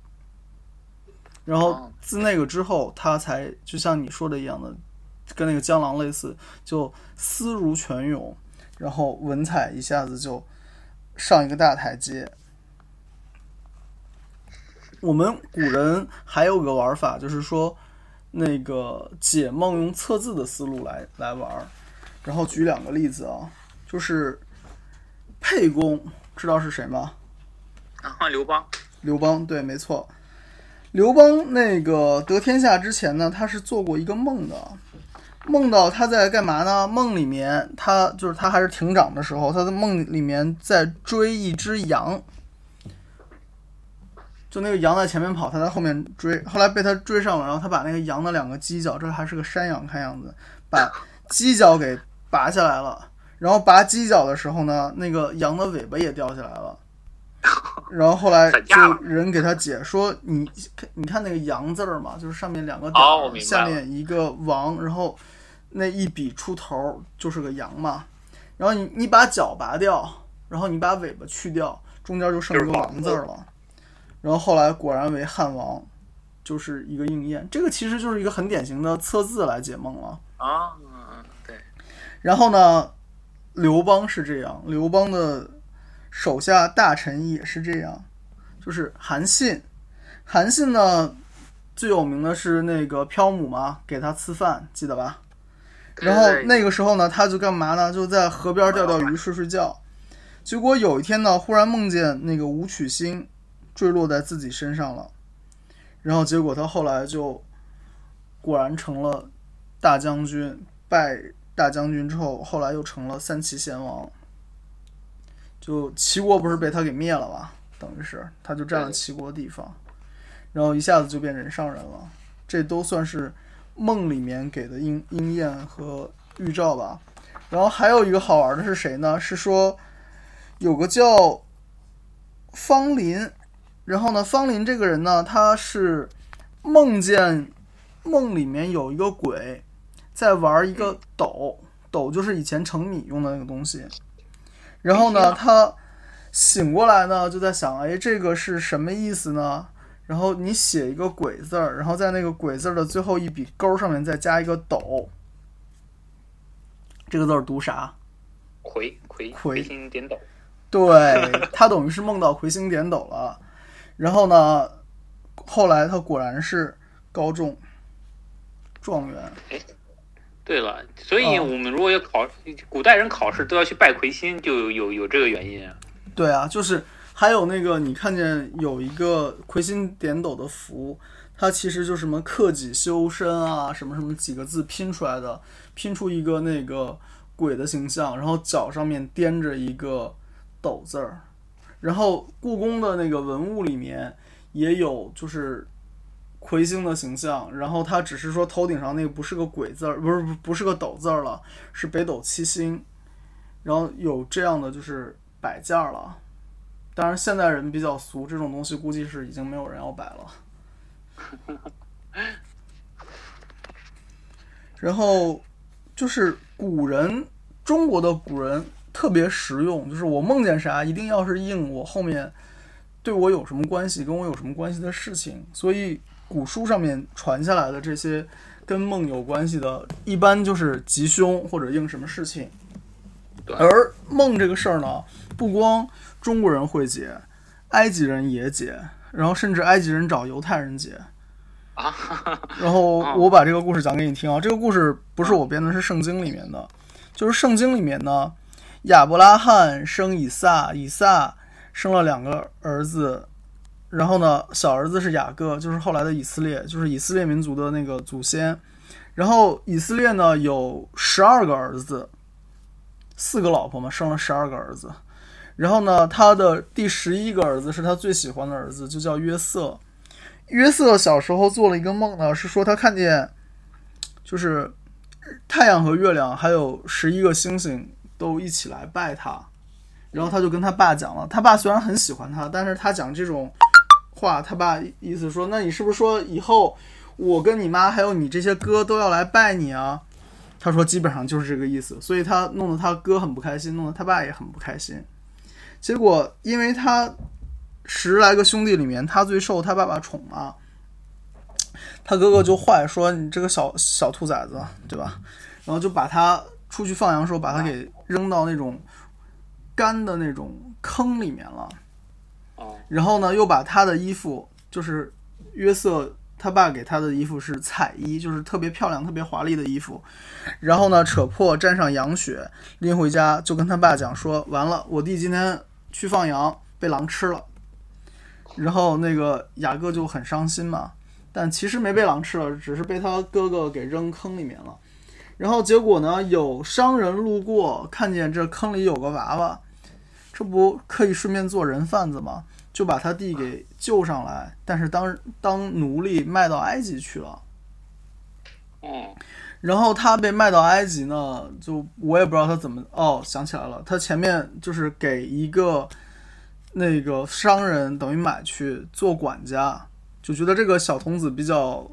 然后自那个之后，他才就像你说的一样的，跟那个江郎类似，就思如泉涌，然后文采一下子就上一个大台阶。我们古人还有个玩法，就是说。那个解梦用测字的思路来来玩儿，然后举两个例子啊，就是沛公，知道是谁吗？啊，刘邦。刘邦，对，没错。刘邦那个得天下之前呢，他是做过一个梦的，梦到他在干嘛呢？梦里面他就是他还是亭长的时候，他在梦里面在追一只羊。就那个羊在前面跑，他在后面追，后来被他追上了，然后他把那个羊的两个犄角，这还是个山羊看样子，把犄角给拔下来了。然后拔犄角的时候呢，那个羊的尾巴也掉下来了。然后后来就人给他解说，你你看那个羊字儿嘛，就是上面两个点，下面一个王，然后那一笔出头就是个羊嘛。然后你你把脚拔掉，然后你把尾巴去掉，中间就剩一个王王字儿了。然后后来果然为汉王，就是一个应验。这个其实就是一个很典型的测字来解梦了。啊，嗯对，然后呢，刘邦是这样，刘邦的手下大臣也是这样，就是韩信。韩信呢，最有名的是那个漂母嘛，给他吃饭，记得吧？然后那个时候呢，他就干嘛呢？就在河边钓钓鱼、睡睡觉。结果有一天呢，忽然梦见那个武曲星坠落在自己身上了，然后结果他后来就果然成了大将军，拜大将军之后，后来又成了三齐贤王。就齐国不是被他给灭了吗？等于是他就占了齐国地方，然后一下子就变人上人了。这都算是梦里面给的应应验和预兆吧。然后还有一个好玩的是谁呢？是说有个叫方林，然后呢，方林这个人呢，他是梦见梦里面有一个鬼在玩一个斗，斗就是以前盛米用的那个东西。然后呢，他醒过来呢，就在想，哎，这个是什么意思呢？然后你写一个“鬼”字儿，然后在那个“鬼”字儿的最后一笔勾上面再加一个“斗”，这个字儿读啥？魁魁魁魁星点斗，对他等于是梦到魁星点斗了。然后呢，后来他果然是高中状元。哎对了，所以哦我们如果要考，古代人考试都要去拜魁星，就有有有这个原因啊。对啊，就是还有那个你看见有一个魁星点斗的符，它其实就是什么克己修身啊，什么什么几个字拼出来的，拼出一个那个鬼的形象，然后脚上面掂着一个斗字儿，然后故宫的那个文物里面也有就是。魁星的形象，然后他只是说头顶上那个不是个鬼字儿，不是不不是个斗字儿了，是北斗七星，然后有这样的就是摆件儿了。当然，现代人比较俗，这种东西估计是已经没有人要摆了。然后就是古人，中国的古人特别实用，就是我梦见啥，一定要是应我后面对我有什么关系，跟我有什么关系的事情。所以古书上面传下来的这些跟梦有关系的，一般就是吉凶或者应什么事情。而梦这个事儿呢，不光中国人会解，埃及人也解，然后甚至埃及人找犹太人解。啊，然后哦我把这个故事讲给你听啊，这个故事不是我编的，是圣经里面的。就是圣经里面呢，亚伯拉罕生以撒，以撒生了两个儿子，然后呢，小儿子是雅各，就是后来的以色列，就是以色列民族的那个祖先。然后以色列呢有十二个儿子，四个老婆嘛，生了十二个儿子。然后呢，他的第十一个儿子是他最喜欢的儿子，就叫约瑟。约瑟小时候做了一个梦呢，是说他看见，就是太阳和月亮还有十一个星星都一起来拜他，然后他就跟他爸讲了。他爸虽然很喜欢他，但是他讲这种话，他爸意思说，那你是不是说以后我跟你妈还有你这些哥都要来拜你啊？他说基本上就是这个意思，所以他弄得他哥很不开心，弄得他爸也很不开心。结果因为他十来个兄弟里面，他最受他爸爸宠嘛，他哥哥就坏，说你这个小小兔崽子，对吧？然后就把他出去放羊的时候，把他给扔到那种干的那种坑里面了。哦，然后呢，又把他的衣服，就是约瑟他爸给他的衣服是彩衣，就是特别漂亮、特别华丽的衣服。然后呢，扯破沾上羊血，拎回家，就跟他爸讲说：“完了，我弟今天去放羊被狼吃了。”然后那个雅各就很伤心嘛，但其实没被狼吃了，只是被他哥哥给扔坑里面了。然后结果呢，有商人路过，看见这坑里有个娃娃，这不可以顺便做人贩子吗？就把他弟给救上来，但是当当奴隶卖到埃及去了。嗯，然后他被卖到埃及呢，就我也不知道他怎么哦，想起来了，他前面就是给一个那个商人等于买去做管家，就觉得这个小童子比较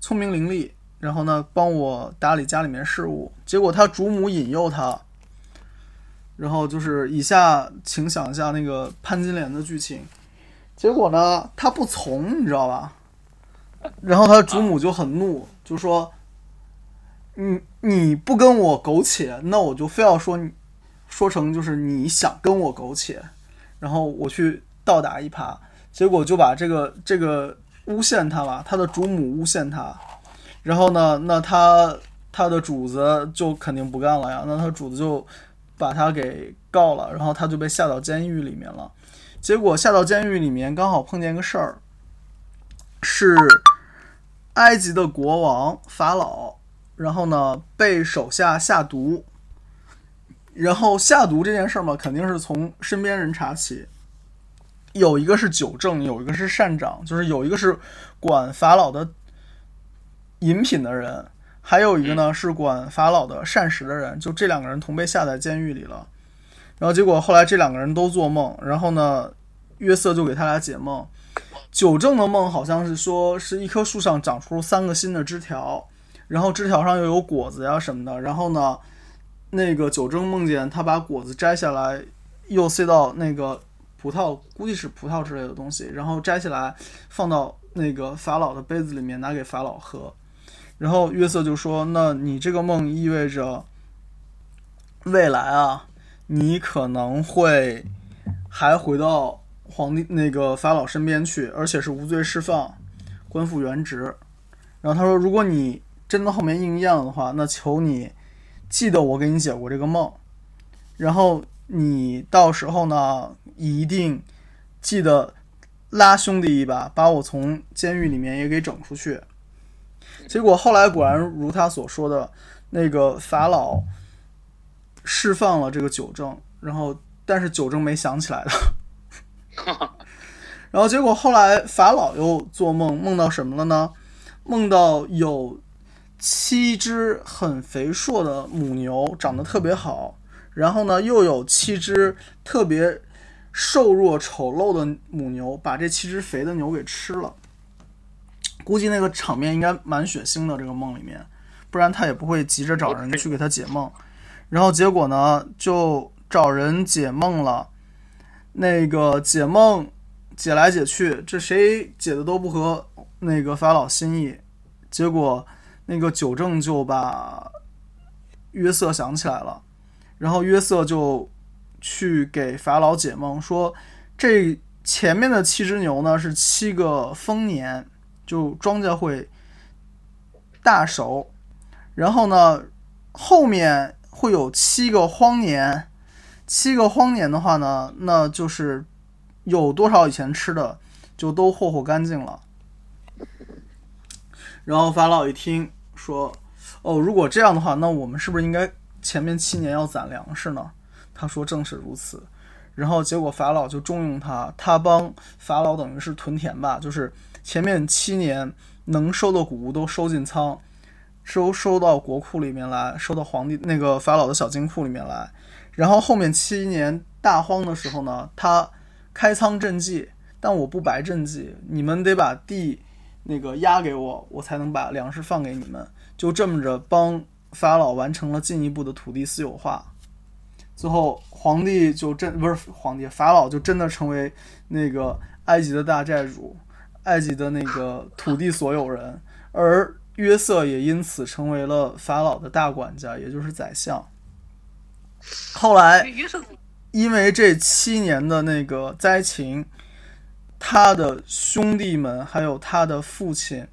聪明伶俐，然后呢帮我打理家里面事务。结果他主母引诱他，然后就是以下，请想一下那个潘金莲的剧情。结果呢，他不从，你知道吧？然后他主母就很怒，就说：“你你不跟我苟且，那我就非要说说成就是你想跟我苟且。”然后我去倒打一耙，结果就把这个这个诬陷他了，他的主母诬陷他。然后呢，那他他的主子就肯定不干了呀，那他主子就把他给告了，然后他就被下到监狱里面了。结果下到监狱里面，刚好碰见个事儿，是埃及的国王法老，然后呢被手下下毒，然后下毒这件事儿嘛，肯定是从身边人查起，有一个是酒政，有一个是善长，就是有一个是管法老的饮品的人，还有一个呢是管法老的膳食的人，就这两个人同被下在监狱里了。然后结果后来这两个人都做梦，然后呢，约瑟就给他俩解梦。九正的梦好像是说是一棵树上长出三个新的枝条，然后枝条上又有果子呀什么的。然后呢，那个九正梦见他把果子摘下来，又塞到那个葡萄，估计是葡萄之类的东西，然后摘下来放到那个法老的杯子里面拿给法老喝。然后约瑟就说：“那你这个梦意味着未来啊。”你可能会还回到皇帝那个法老身边去，而且是无罪释放，官复原职。然后他说：“如果你真的后面应验了的话，那求你记得我给你解过这个梦，然后你到时候呢一定记得拉兄弟一把，把我从监狱里面也给整出去。”结果后来果然如他所说的，那个法老。释放了这个九正，然后但是九正没想起来的，然后结果后来法老又做梦，梦到什么了呢？梦到有七只很肥硕的母牛，长得特别好，然后呢又有七只特别瘦弱丑陋的母牛，把这七只肥的牛给吃了。估计那个场面应该蛮血腥的，这个梦里面，不然他也不会急着找人去给他解梦。然后结果呢，就找人解梦了。那个解梦解来解去，这谁解的都不合那个法老心意。结果那个九正就把约瑟想起来了，然后约瑟就去给法老解梦，说这前面的七只牛呢是七个丰年，就庄稼会大熟，然后呢后面。会有七个荒年，七个荒年的话呢，那就是有多少以前吃的就都霍霍干净了。然后法老一听说，哦，如果这样的话，那我们是不是应该前面七年要攒粮食呢？他说正是如此。然后结果法老就重用他，他帮法老等于是屯田吧，就是前面七年能收的谷物都收进仓。收收到国库里面来，收到皇帝那个法老的小金库里面来，然后后面七年大荒的时候呢，他开仓赈济，但我不白赈济，你们得把地那个押给我，我才能把粮食放给你们，就这么着帮法老完成了进一步的土地私有化，最后皇帝就真不是皇帝，法老就真的成为那个埃及的大债主，埃及的那个土地所有人，而。约瑟也因此成为了法老的大管家，也就是宰相。后来，因为这七年的那个灾情，他的兄弟们还有他的父亲，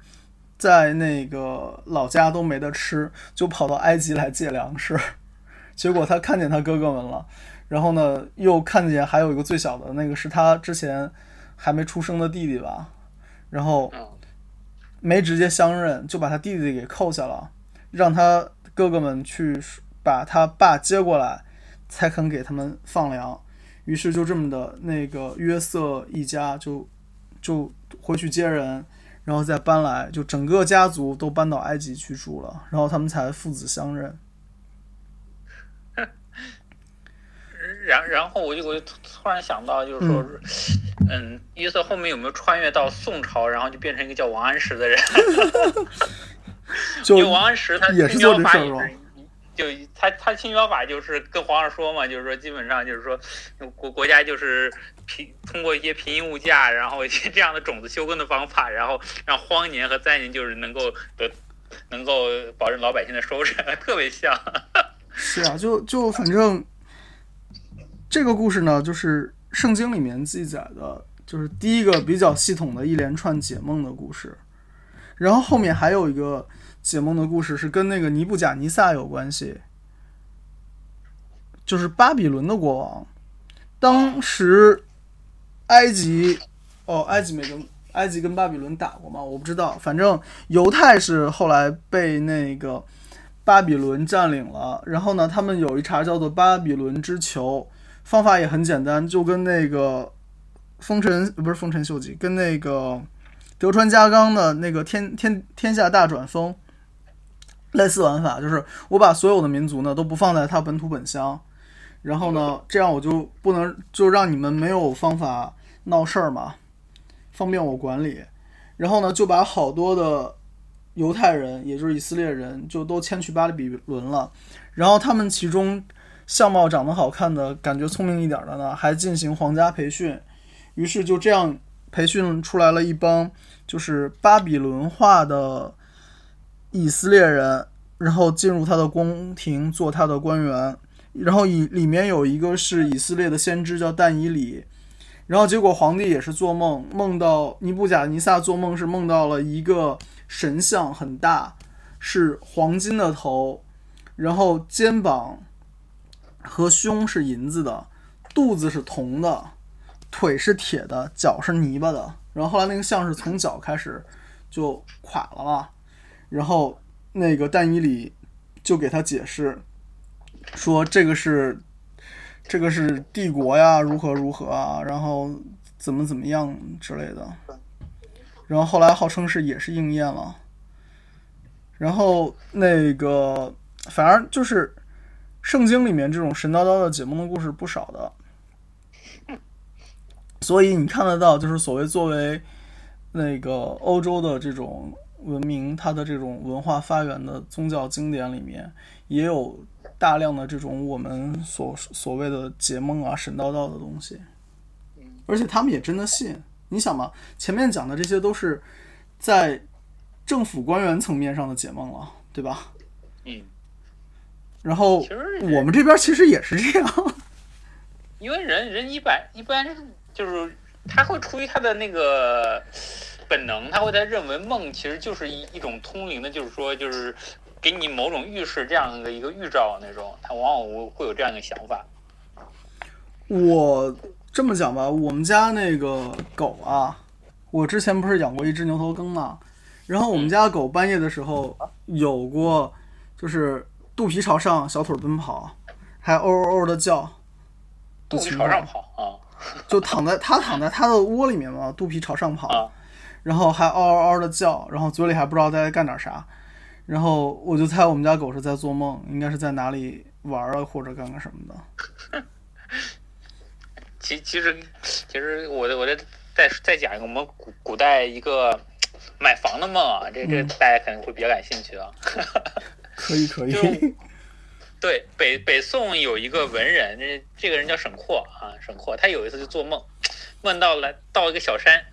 在那个老家都没得吃，就跑到埃及来借粮食。结果他看见他哥哥们了，然后呢，又看见还有一个最小的那个是他之前还没出生的弟弟吧，然后。没直接相认，就把他弟弟给扣下了，让他哥哥们去把他爸接过来，才肯给他们放粮。于是就这么的，那个约瑟一家就就回去接人，然后再搬来，就整个家族都搬到埃及去住了，然后他们才父子相认。然然后我就我就突然想到，就是说，嗯，约瑟后面有没有穿越到宋朝，然后就变成一个叫王安石的人？就王安石他也是青苗做这事儿吗法也是，就他他青苗法就是跟皇上说嘛，就是说基本上就是说国国家就是平通过一些平抑物价，然后一些这样的种子休耕的方法，然后让荒年和灾年就是能够得能够保证老百姓的收成，特别像。是啊，就就反正这个故事呢，就是圣经里面记载的，就是第一个比较系统的一连串解梦的故事。然后后面还有一个解梦的故事是跟那个尼布甲尼撒有关系，就是巴比伦的国王，当时埃及哦，埃及没跟埃及跟巴比伦打过吗？我不知道，反正犹太是后来被那个。巴比伦占领了，然后呢，他们有一茬叫做巴比伦之囚，方法也很简单，就跟那个丰臣不是丰臣秀吉，跟那个德川家康的那个天天天下大转风类似玩法，就是我把所有的民族呢都不放在他本土本乡，然后呢，这样我就不能就让你们没有方法闹事儿嘛，方便我管理，然后呢，就把好多的。犹太人，也就是以色列人，就都迁去巴比伦了。然后他们其中相貌长得好看的、感觉聪明一点的呢，还进行皇家培训。于是就这样培训出来了一帮就是巴比伦化的以色列人，然后进入他的宫廷做他的官员。然后以里面有一个是以色列的先知叫但以里。然后结果皇帝也是做梦，梦到尼布甲尼撒做梦是梦到了一个。神像很大，是黄金的头，然后肩膀和胸是银子的，肚子是铜的，腿是铁的，脚是泥巴的。然后后来那个像是从脚开始就垮了嘛，然后那个但以里就给他解释说这个是这个是帝国呀，如何如何啊，然后怎么怎么样之类的。然后后来号称是也是应验了，然后那个反正就是圣经里面这种神叨叨的解梦的故事不少的，所以你看得到，就是所谓作为那个欧洲的这种文明，它的这种文化发源的宗教经典里面，也有大量的这种我们所所谓的解梦啊、神叨叨的东西，而且他们也真的信。你想嘛，前面讲的这些都是在政府官员层面上的解梦了，对吧？嗯。然后我们这边其实也是这样，因为人人一般一般就是他会出于他的那个本能，他会在认为梦其实就是一一种通灵的，就是说就是给你某种预示这样的一个预兆那种，他往往会有这样一个想法。我。这么讲吧，我们家那个狗啊，我之前不是养过一只牛头梗嘛，然后我们家狗半夜的时候有过，就是肚皮朝上，小腿奔跑，还嗷嗷嗷的叫。肚皮朝上跑啊？就躺在他躺在他的窝里面嘛，肚皮朝上跑，然后还嗷嗷嗷的叫，然后嘴里还不知道在干点啥，然后我就猜我们家狗是在做梦，应该是在哪里玩啊，或者干个什么的。其其实，其实我我再再再讲一个我们古古代一个买房的梦啊，这这大家可能会比较感兴趣啊。可以可以。对，北北宋有一个文人，这这个人叫沈括啊，沈括，他有一次就做梦，梦到了到一个小山，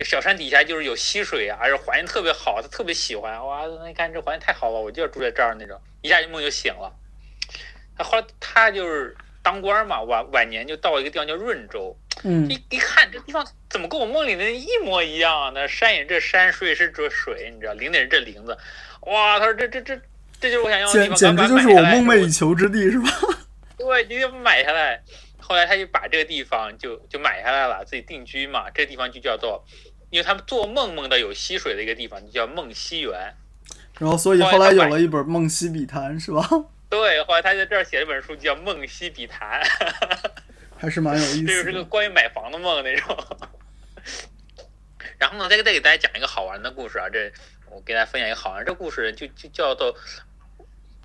小山底下就是有溪水啊，而且环境特别好，他特别喜欢。哇，你看这环境太好了，我就要住在这儿那种，一下就梦就醒了。他后来他就是。当官嘛，晚晚年就到一个地方叫润州，嗯，一一看这地方怎么跟我梦里的一模一样啊？那山也这山，水是这水，你知道，林也是这林子，哇！他说这这这这就是我想要的地方，简直就是我梦寐以求之地，是吧？对，你得买下来。后来他就把这个地方就就买下来了，自己定居嘛。这地方就叫做，因为他们做梦梦到有溪水的一个地方，就叫梦溪园。然后，所以后来有了一本《梦溪笔谈》，是吧？对，后来他在这儿写了本书，叫《梦溪笔谈》，还是蛮有意思。这就是个关于买房的梦那种。然后呢，再再给大家讲一个好玩的故事啊，这我给大家分享一个好玩这故事，就就叫做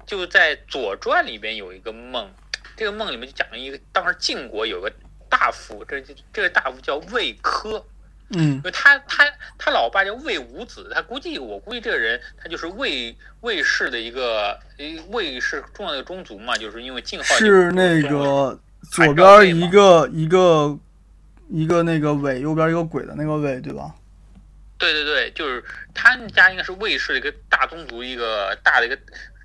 就在《左传》里边有一个梦，这个梦里面就讲了一个，当时晋国有个大夫，这这个大夫叫魏科，嗯他他他老爸叫魏武子，他估计我估计这个人他就是魏魏氏的一个，诶魏氏重要的宗族嘛，就是因为晋号是那个左边一个一个一个那个尾，右边一个鬼的那个尾，对吧？对对对，就是他们家应该是魏氏的一个大宗族，一个大的一个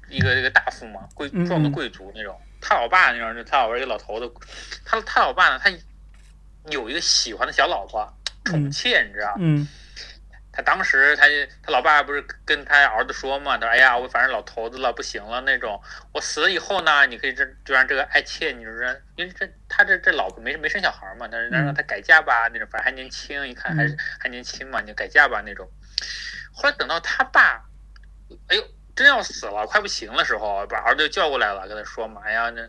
一个一个大富嘛，贵嗯重要的贵族那种。他老爸那种，就他老爸一个老头子，他他老爸呢，他有一个喜欢的小老婆，宠妾，你知道？嗯他当时他他老爸不是跟他儿子说嘛，他说：“哎呀，我反正老头子了，不行了那种。我死了以后呢，你可以这就让这个爱妾，你说，因为这他这这老婆没没生小孩嘛，他说让让他改嫁吧那种，反正还年轻，一看还是还年轻嘛，你就改嫁吧那种。后来等到他爸，哎呦。”真要死了，快不行的时候，把儿子叫过来了，跟他说嘛：“哎呀，那，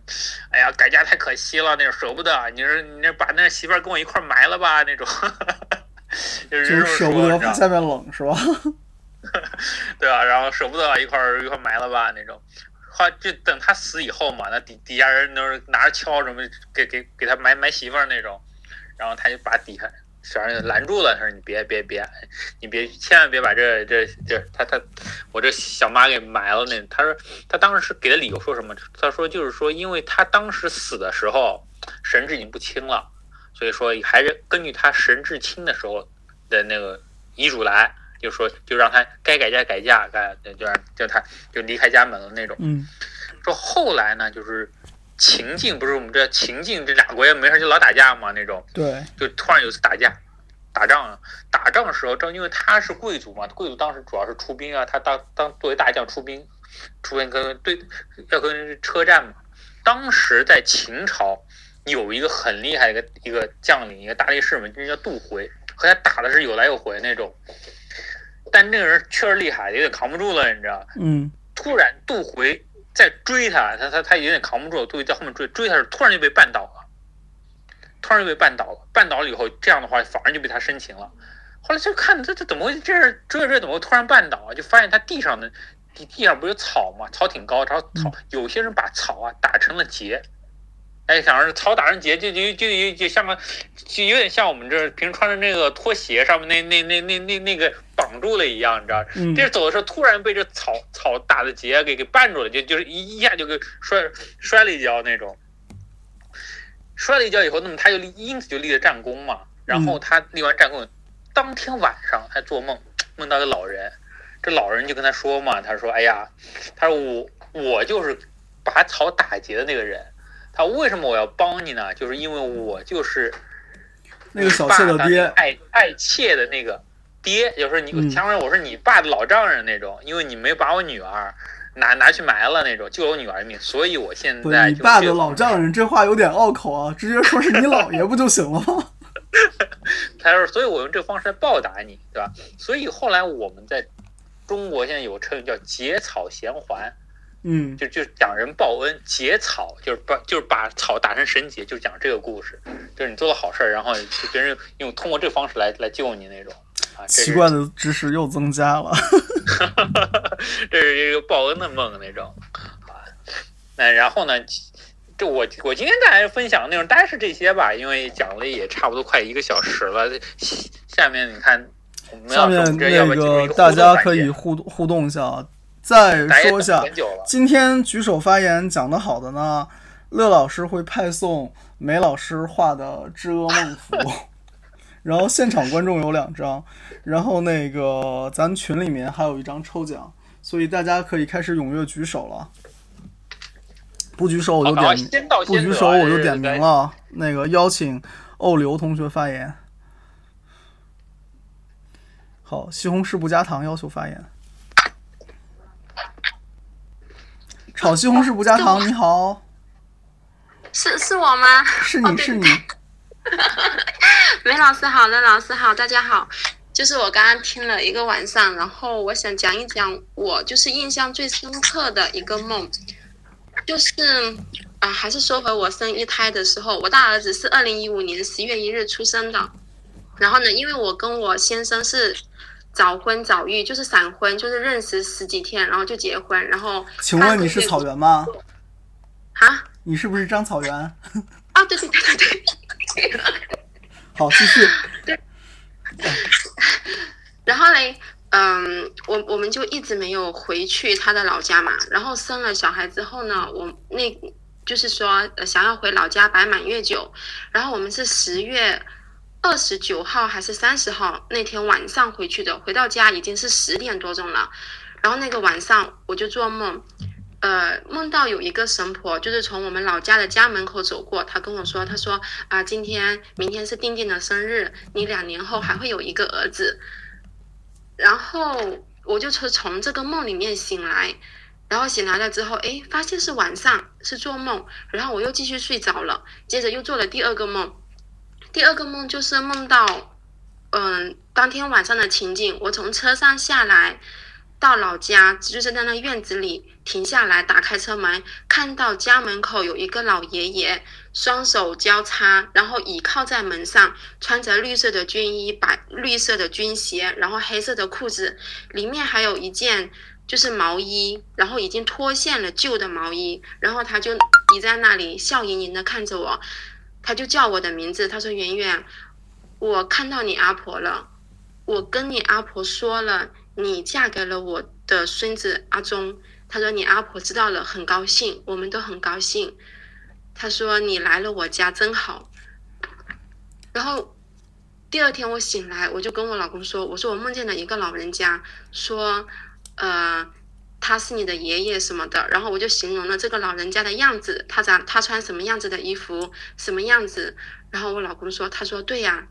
哎呀，改嫁太可惜了，那种舍不得。你说你那把那媳妇儿跟我一块埋了吧，那种。”就是就是舍不得下面冷是吧？对吧？然后舍不得一块儿一块儿埋了吧那种。后来就等他死以后嘛，那底底下人都是拿着锹什么给给给他埋埋媳妇儿那种，然后他就把底下小人拦住了，他说：“你别别别，你别千万别把这这这他他我这小妈给埋了那。”他说他当时给的理由说什么？他说就是说，因为他当时死的时候神志已经不清了，所以说还是根据他神志清的时候的那个遗嘱来。就说就让他该改嫁改嫁，该就让就他就离开家门了那种。嗯说后来呢，就是秦晋不是我们这秦晋这俩国家没事就老打架嘛那种，对，就突然有一次打架，打仗打仗的时候，正因为他是贵族嘛，贵族当时主要是出兵啊，他当当作为大将出兵，出兵跟对要跟车战嘛。当时在秦朝有一个很厉害的一个一个将领，一个大力士嘛，就叫杜回，和他打的是有来有回那种。但那个人确实厉害，有点扛不住了，你知道？嗯突然杜回在追他，他他他有点扛不住，杜回在后面追，追他时突然就被绊倒了，突然就被绊倒了，绊倒了以后，这样的话反而就被他深情了。后来就看这这怎么会这样追着追着怎么会突然绊倒啊？就发现他地上的地地上不是有草嘛，草挺高，然后草有些人把草啊打成了结。哎，想着草打成结，就就就就就像个，就有点像我们这平时穿的那个拖鞋上面那那那那那那个绑住了一样，你知道？嗯这走的时候突然被这草草打的结给给绊住了，就就是一一下就给摔摔了一跤那种。摔了一跤以后，那么他就立因此就立了战功嘛。然后他立完战功，当天晚上他做梦，梦到一个老人，这老人就跟他说嘛，他说：“哎呀，他说我我就是把草打结的那个人。他为什么我要帮你呢？就是因为我就是那个小妾的爹，爱爱妾的那个爹，就是你，嗯相当于我是你爸的老丈人那种，因为你没把我女儿拿拿去埋了那种，救了我女儿一命，所以我现在是你爸的老丈人，这话有点拗口啊，直接说是你姥爷不就行了吗？他说，所以我用这个方式来报答你，对吧？所以后来我们在中国现在有个成语叫结草衔环，嗯就就是讲人报恩，结草就是把就是把草打成绳结，就是讲这个故事，就是你做了好事儿，然后就别人用通过这个方式来来救你那种啊，奇怪的知识又增加了。这是一个报恩的梦那种啊。那然后呢，这我我今天大家分享的内容大概是这些吧，因为讲了也差不多快一个小时了。下面你看，我们下面那个大家可互动互互动一下啊。再说一下今天举手发言讲的好的呢，乐老师会派送梅老师画的《知恶梦符》，然后现场观众有两张，然后那个咱群里面还有一张抽奖，所以大家可以开始踊跃举手了。不举手我就点先到不举手我就点名了。那个邀请欧刘同学发言。好，西红柿不加糖要求发言。炒西红柿不加糖，你好，是是我吗？是哦对你是你，梅老师好，乐老师好，大家好。就是我刚刚听了一个晚上，然后我想讲一讲我就是印象最深刻的一个梦，就是啊，还是说回我生一胎的时候，我大儿子是二零一五年十月一日出生的，然后呢，因为我跟我先生是早婚早育，就是闪婚，就是认识十几天，然后就结婚，然后请问你是草原吗？啊？你是不是张草原？啊，对对对对对。好，继续。然后嘞，嗯，我我们就一直没有回去他的老家嘛。然后生了小孩之后呢，我那就是说想要回老家摆满月酒。然后我们是十月二十九号还是三十号那天晚上回去的，回到家已经是十点多钟了。然后那个晚上我就做梦。呃，梦到有一个神婆，就是从我们老家的家门口走过。她跟我说：“她说啊，今天、明天是定定的生日，你两年后还会有一个儿子。”然后我就从从这个梦里面醒来，然后醒来了之后，哎，发现是晚上，是做梦。然后我又继续睡着了，接着又做了第二个梦。第二个梦就是梦到，嗯，当天晚上的情景，我从车上下来。到老家，就是在那院子里停下来，打开车门，看到家门口有一个老爷爷，双手交叉，然后倚靠在门上，穿着绿色的军衣，白绿色的军鞋，然后黑色的裤子，里面还有一件就是毛衣，然后已经脱线了旧的毛衣，然后他就倚在那里，笑盈盈的看着我，他就叫我的名字，他说圆圆，我看到你阿婆了，我跟你阿婆说了。你嫁给了我的孙子阿忠，他说你阿婆知道了很高兴，我们都很高兴。他说你来了我家真好。然后第二天我醒来，我就跟我老公说，我说我梦见了一个老人家，说呃他是你的爷爷什么的。然后我就形容了这个老人家的样子，他咋他穿什么样子的衣服，什么样子。然后我老公说，他说对呀。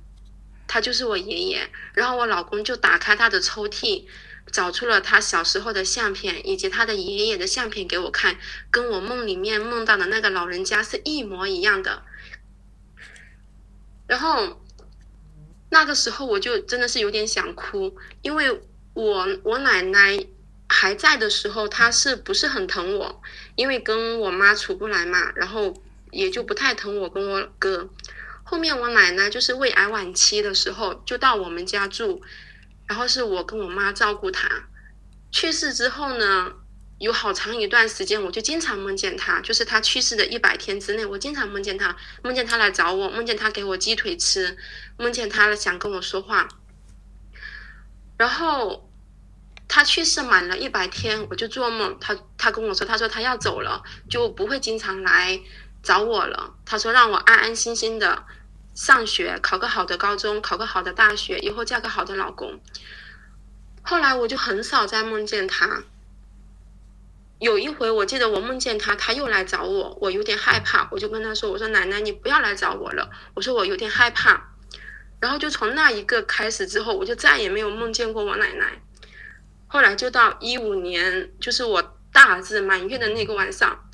他就是我爷爷，然后我老公就打开他的抽屉，找出了他小时候的相片以及他的爷爷的相片给我看，跟我梦里面梦到的那个老人家是一模一样的。然后那个时候我就真的是有点想哭，因为我我奶奶还在的时候，她是不是很疼我？因为跟我妈处不来嘛，然后也就不太疼我跟我哥。后面我奶奶就是胃癌晚期的时候，就到我们家住，然后是我跟我妈照顾她。去世之后呢，有好长一段时间，我就经常梦见她，就是她去世的一百天之内，我经常梦见她，梦见她来找我，梦见她给我鸡腿吃，梦见她想跟我说话。然后她去世满了一百天，我就做梦，她她跟我说，她说她要走了，就不会经常来找我了。她说让我安安心心的。上学，考个好的高中，考个好的大学，以后嫁个好的老公。后来我就很少再梦见他。有一回，我记得我梦见他，他又来找我，我有点害怕，我就跟他说：“我说奶奶，你不要来找我了。”我说我有点害怕。然后就从那一个开始之后，我就再也没有梦见过我奶奶。后来就到一五年，就是我大儿子满月的那个晚上。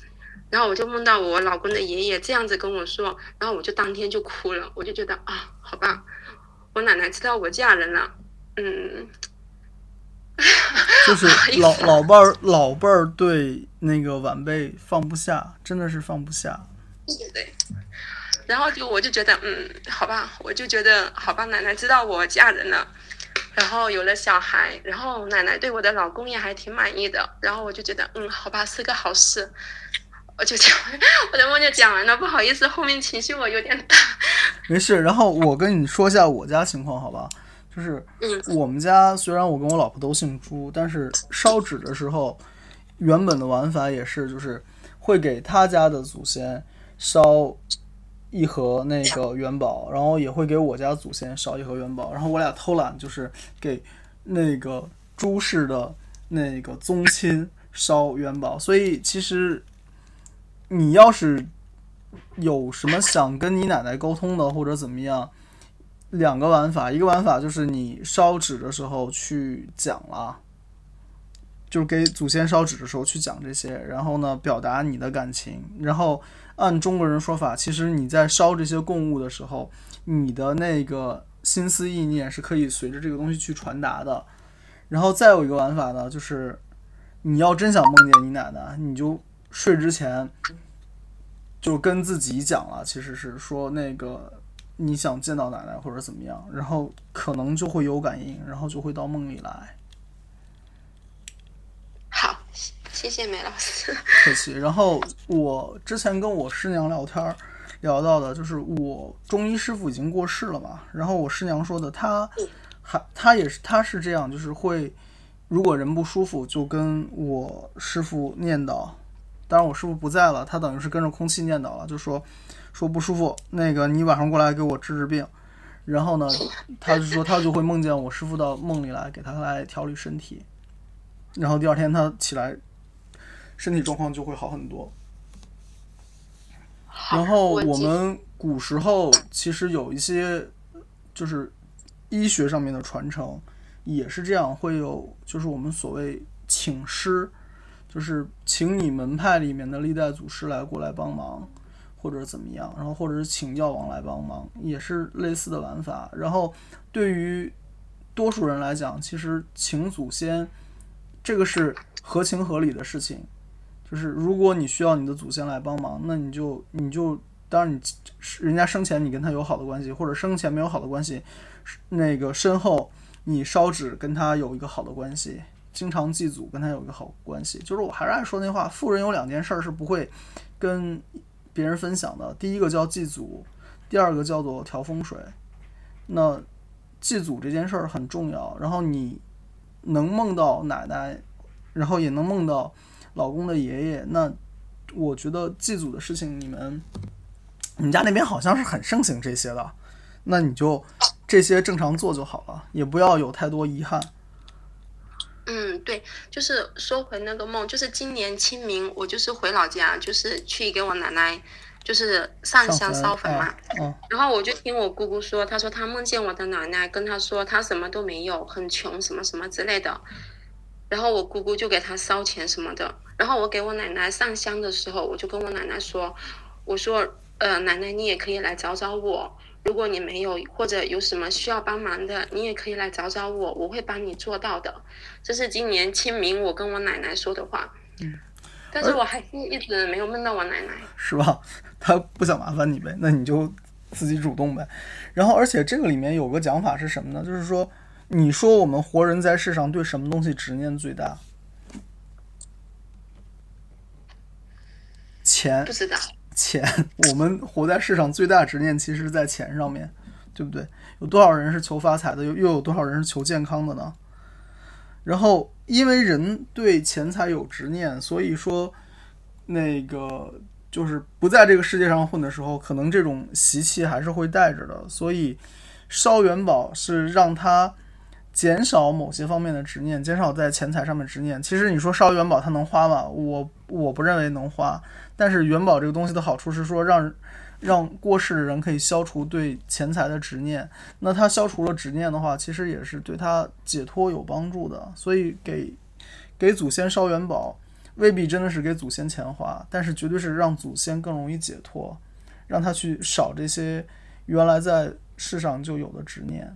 然后我就梦到我老公的爷爷这样子跟我说，然后我就当天就哭了，我就觉得啊，好吧，我奶奶知道我嫁人了，嗯，就是 老老辈儿老辈儿对那个晚辈放不下，真的是放不下。对对。然后就我就觉得嗯，好吧，我就觉得好吧，奶奶知道我嫁人了，然后有了小孩，然后奶奶对我的老公也还挺满意的，然后我就觉得嗯，好吧，是个好事。我就讲，我的梦就讲完了，不好意思，后面情绪我有点大。没事，然后我跟你说一下我家情况，好吧？就是我们家虽然我跟我老婆都姓朱，但是烧纸的时候，原本的玩法也是，就是会给他家的祖先烧一盒那个元宝，然后也会给我家祖先烧一盒元宝，然后我俩偷懒，就是给那个朱氏的那个宗亲烧元宝，所以其实。你要是有什么想跟你奶奶沟通的，或者怎么样，两个玩法，一个玩法就是你烧纸的时候去讲了，就是给祖先烧纸的时候去讲这些，然后呢，表达你的感情。然后按中国人说法，其实你在烧这些供物的时候，你的那个心思意念是可以随着这个东西去传达的。然后再有一个玩法呢，就是你要真想梦见你奶奶，你就。睡之前就跟自己讲了，其实是说那个你想见到奶奶或者怎么样，然后可能就会有感应，然后就会到梦里来。好，谢谢谢梅老师。客气。然后我之前跟我师娘聊天儿聊到的，就是我中医师傅已经过世了嘛，然后我师娘说的，她还她也是她是这样，就是会如果人不舒服，就跟我师傅念叨。当然我师傅不在了，他等于是跟着空气念叨了，就说说不舒服，那个你晚上过来给我治治病。然后呢，他就说他就会梦见我师傅到梦里来给他来调理身体，然后第二天他起来，身体状况就会好很多。然后我们古时候其实有一些就是医学上面的传承，也是这样，会有就是我们所谓请师，就是请你门派里面的历代祖师来过来帮忙，或者怎么样，然后或者是请药王来帮忙，也是类似的玩法。然后对于多数人来讲，其实请祖先这个是合情合理的事情。就是如果你需要你的祖先来帮忙，那你就你就当然你人家生前你跟他有好的关系，或者生前没有好的关系，那个身后你烧纸跟他有一个好的关系，经常祭祖跟他有一个好关系。就是我还是爱说那话，富人有两件事儿是不会跟别人分享的，第一个叫祭祖，第二个叫做调风水。那祭祖这件事儿很重要，然后你能梦到奶奶，然后也能梦到老公的爷爷，那我觉得祭祖的事情，你们你家那边好像是很盛行这些的，那你就这些正常做就好了，也不要有太多遗憾。嗯，对，就是说回那个梦，就是今年清明，我就是回老家，就是去给我奶奶，就是上香烧坟嘛。嗯，然后我就听我姑姑说，她说她梦见我的奶奶跟她说她什么都没有，很穷什么什么之类的。然后我姑姑就给她烧钱什么的。然后我给我奶奶上香的时候，我就跟我奶奶说，我说呃奶奶你也可以来找找我，如果你没有或者有什么需要帮忙的，你也可以来找找我，我会帮你做到的。这是今年清明我跟我奶奶说的话。嗯。但是我还是一直没有梦到我奶奶。是吧？他不想麻烦你呗，那你就自己主动呗。然后，而且这个里面有个讲法是什么呢？就是说，你说我们活人在世上对什么东西执念最大？钱不，知道。钱。我们活在世上最大执念其实是在钱上面，对不对？有多少人是求发财的，又又有多少人是求健康的呢？然后，因为人对钱财有执念，所以说，那个就是不在这个世界上混的时候，可能这种习气还是会带着的。所以，烧元宝是让他减少某些方面的执念，减少在钱财上面执念。其实你说烧元宝他能花吗？我我不认为能花。但是元宝这个东西的好处是说让让过世的人可以消除对钱财的执念。那他消除了执念的话，其实也是对他解脱有帮助的。所以给给祖先烧元宝，未必真的是给祖先钱花，但是绝对是让祖先更容易解脱，让他去少这些原来在世上就有的执念。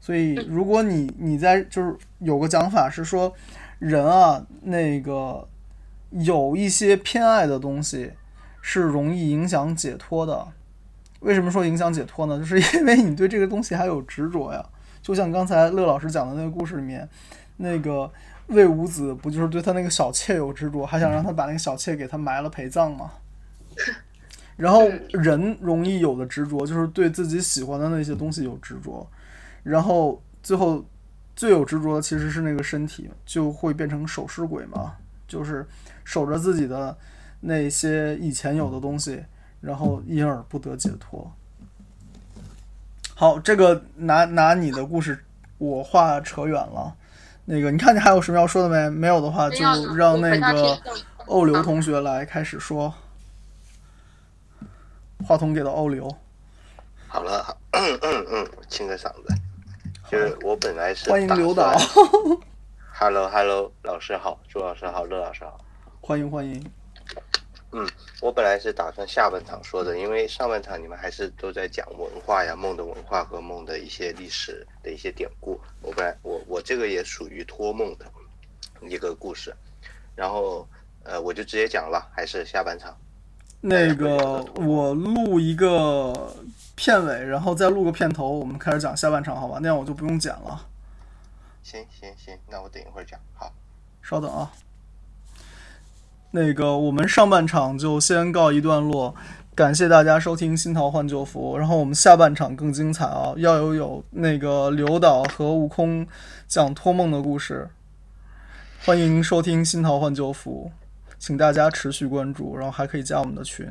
所以，如果你你在就是有个讲法是说，人啊，那个有一些偏爱的东西是容易影响解脱的。为什么说影响解脱呢？就是因为你对这个东西还有执着呀。就像刚才乐老师讲的那个故事里面，那个魏武子不就是对他那个小妾有执着，还想让他把那个小妾给他埋了陪葬吗？然后人容易有的执着就是对自己喜欢的那些东西有执着，然后最后最有执着的其实是那个身体，就会变成守尸鬼嘛，就是守着自己的那些以前有的东西，然后因而不得解脱。好，这个拿拿你的故事，我话扯远了。那个，你看你还有什么要说的没？没有的话，就让那个欧流同学来开始说。话筒给到欧流。好了，好嗯嗯嗯，清个嗓子。就是我本来是欢迎刘导。Hello Hello，老师好，朱老师好，乐老师好。欢迎欢迎。嗯我本来是打算下半场说的，因为上半场你们还是都在讲文化呀、梦的文化和梦的一些历史的一些典故。我本来我我这个也属于托梦的一个故事，然后呃我就直接讲了，还是下半场。那个我录一个片尾，然后再录个片头，我们开始讲下半场，好吧？那样我就不用剪了。行行行，那我等一会儿讲。好，稍等啊。那个我们上半场就先告一段落，感谢大家收听《新桃换旧符》，然后我们下半场更精彩啊，要有有那个刘导和悟空讲托梦的故事，欢迎收听《新桃换旧符》，请大家持续关注，然后还可以加我们的群。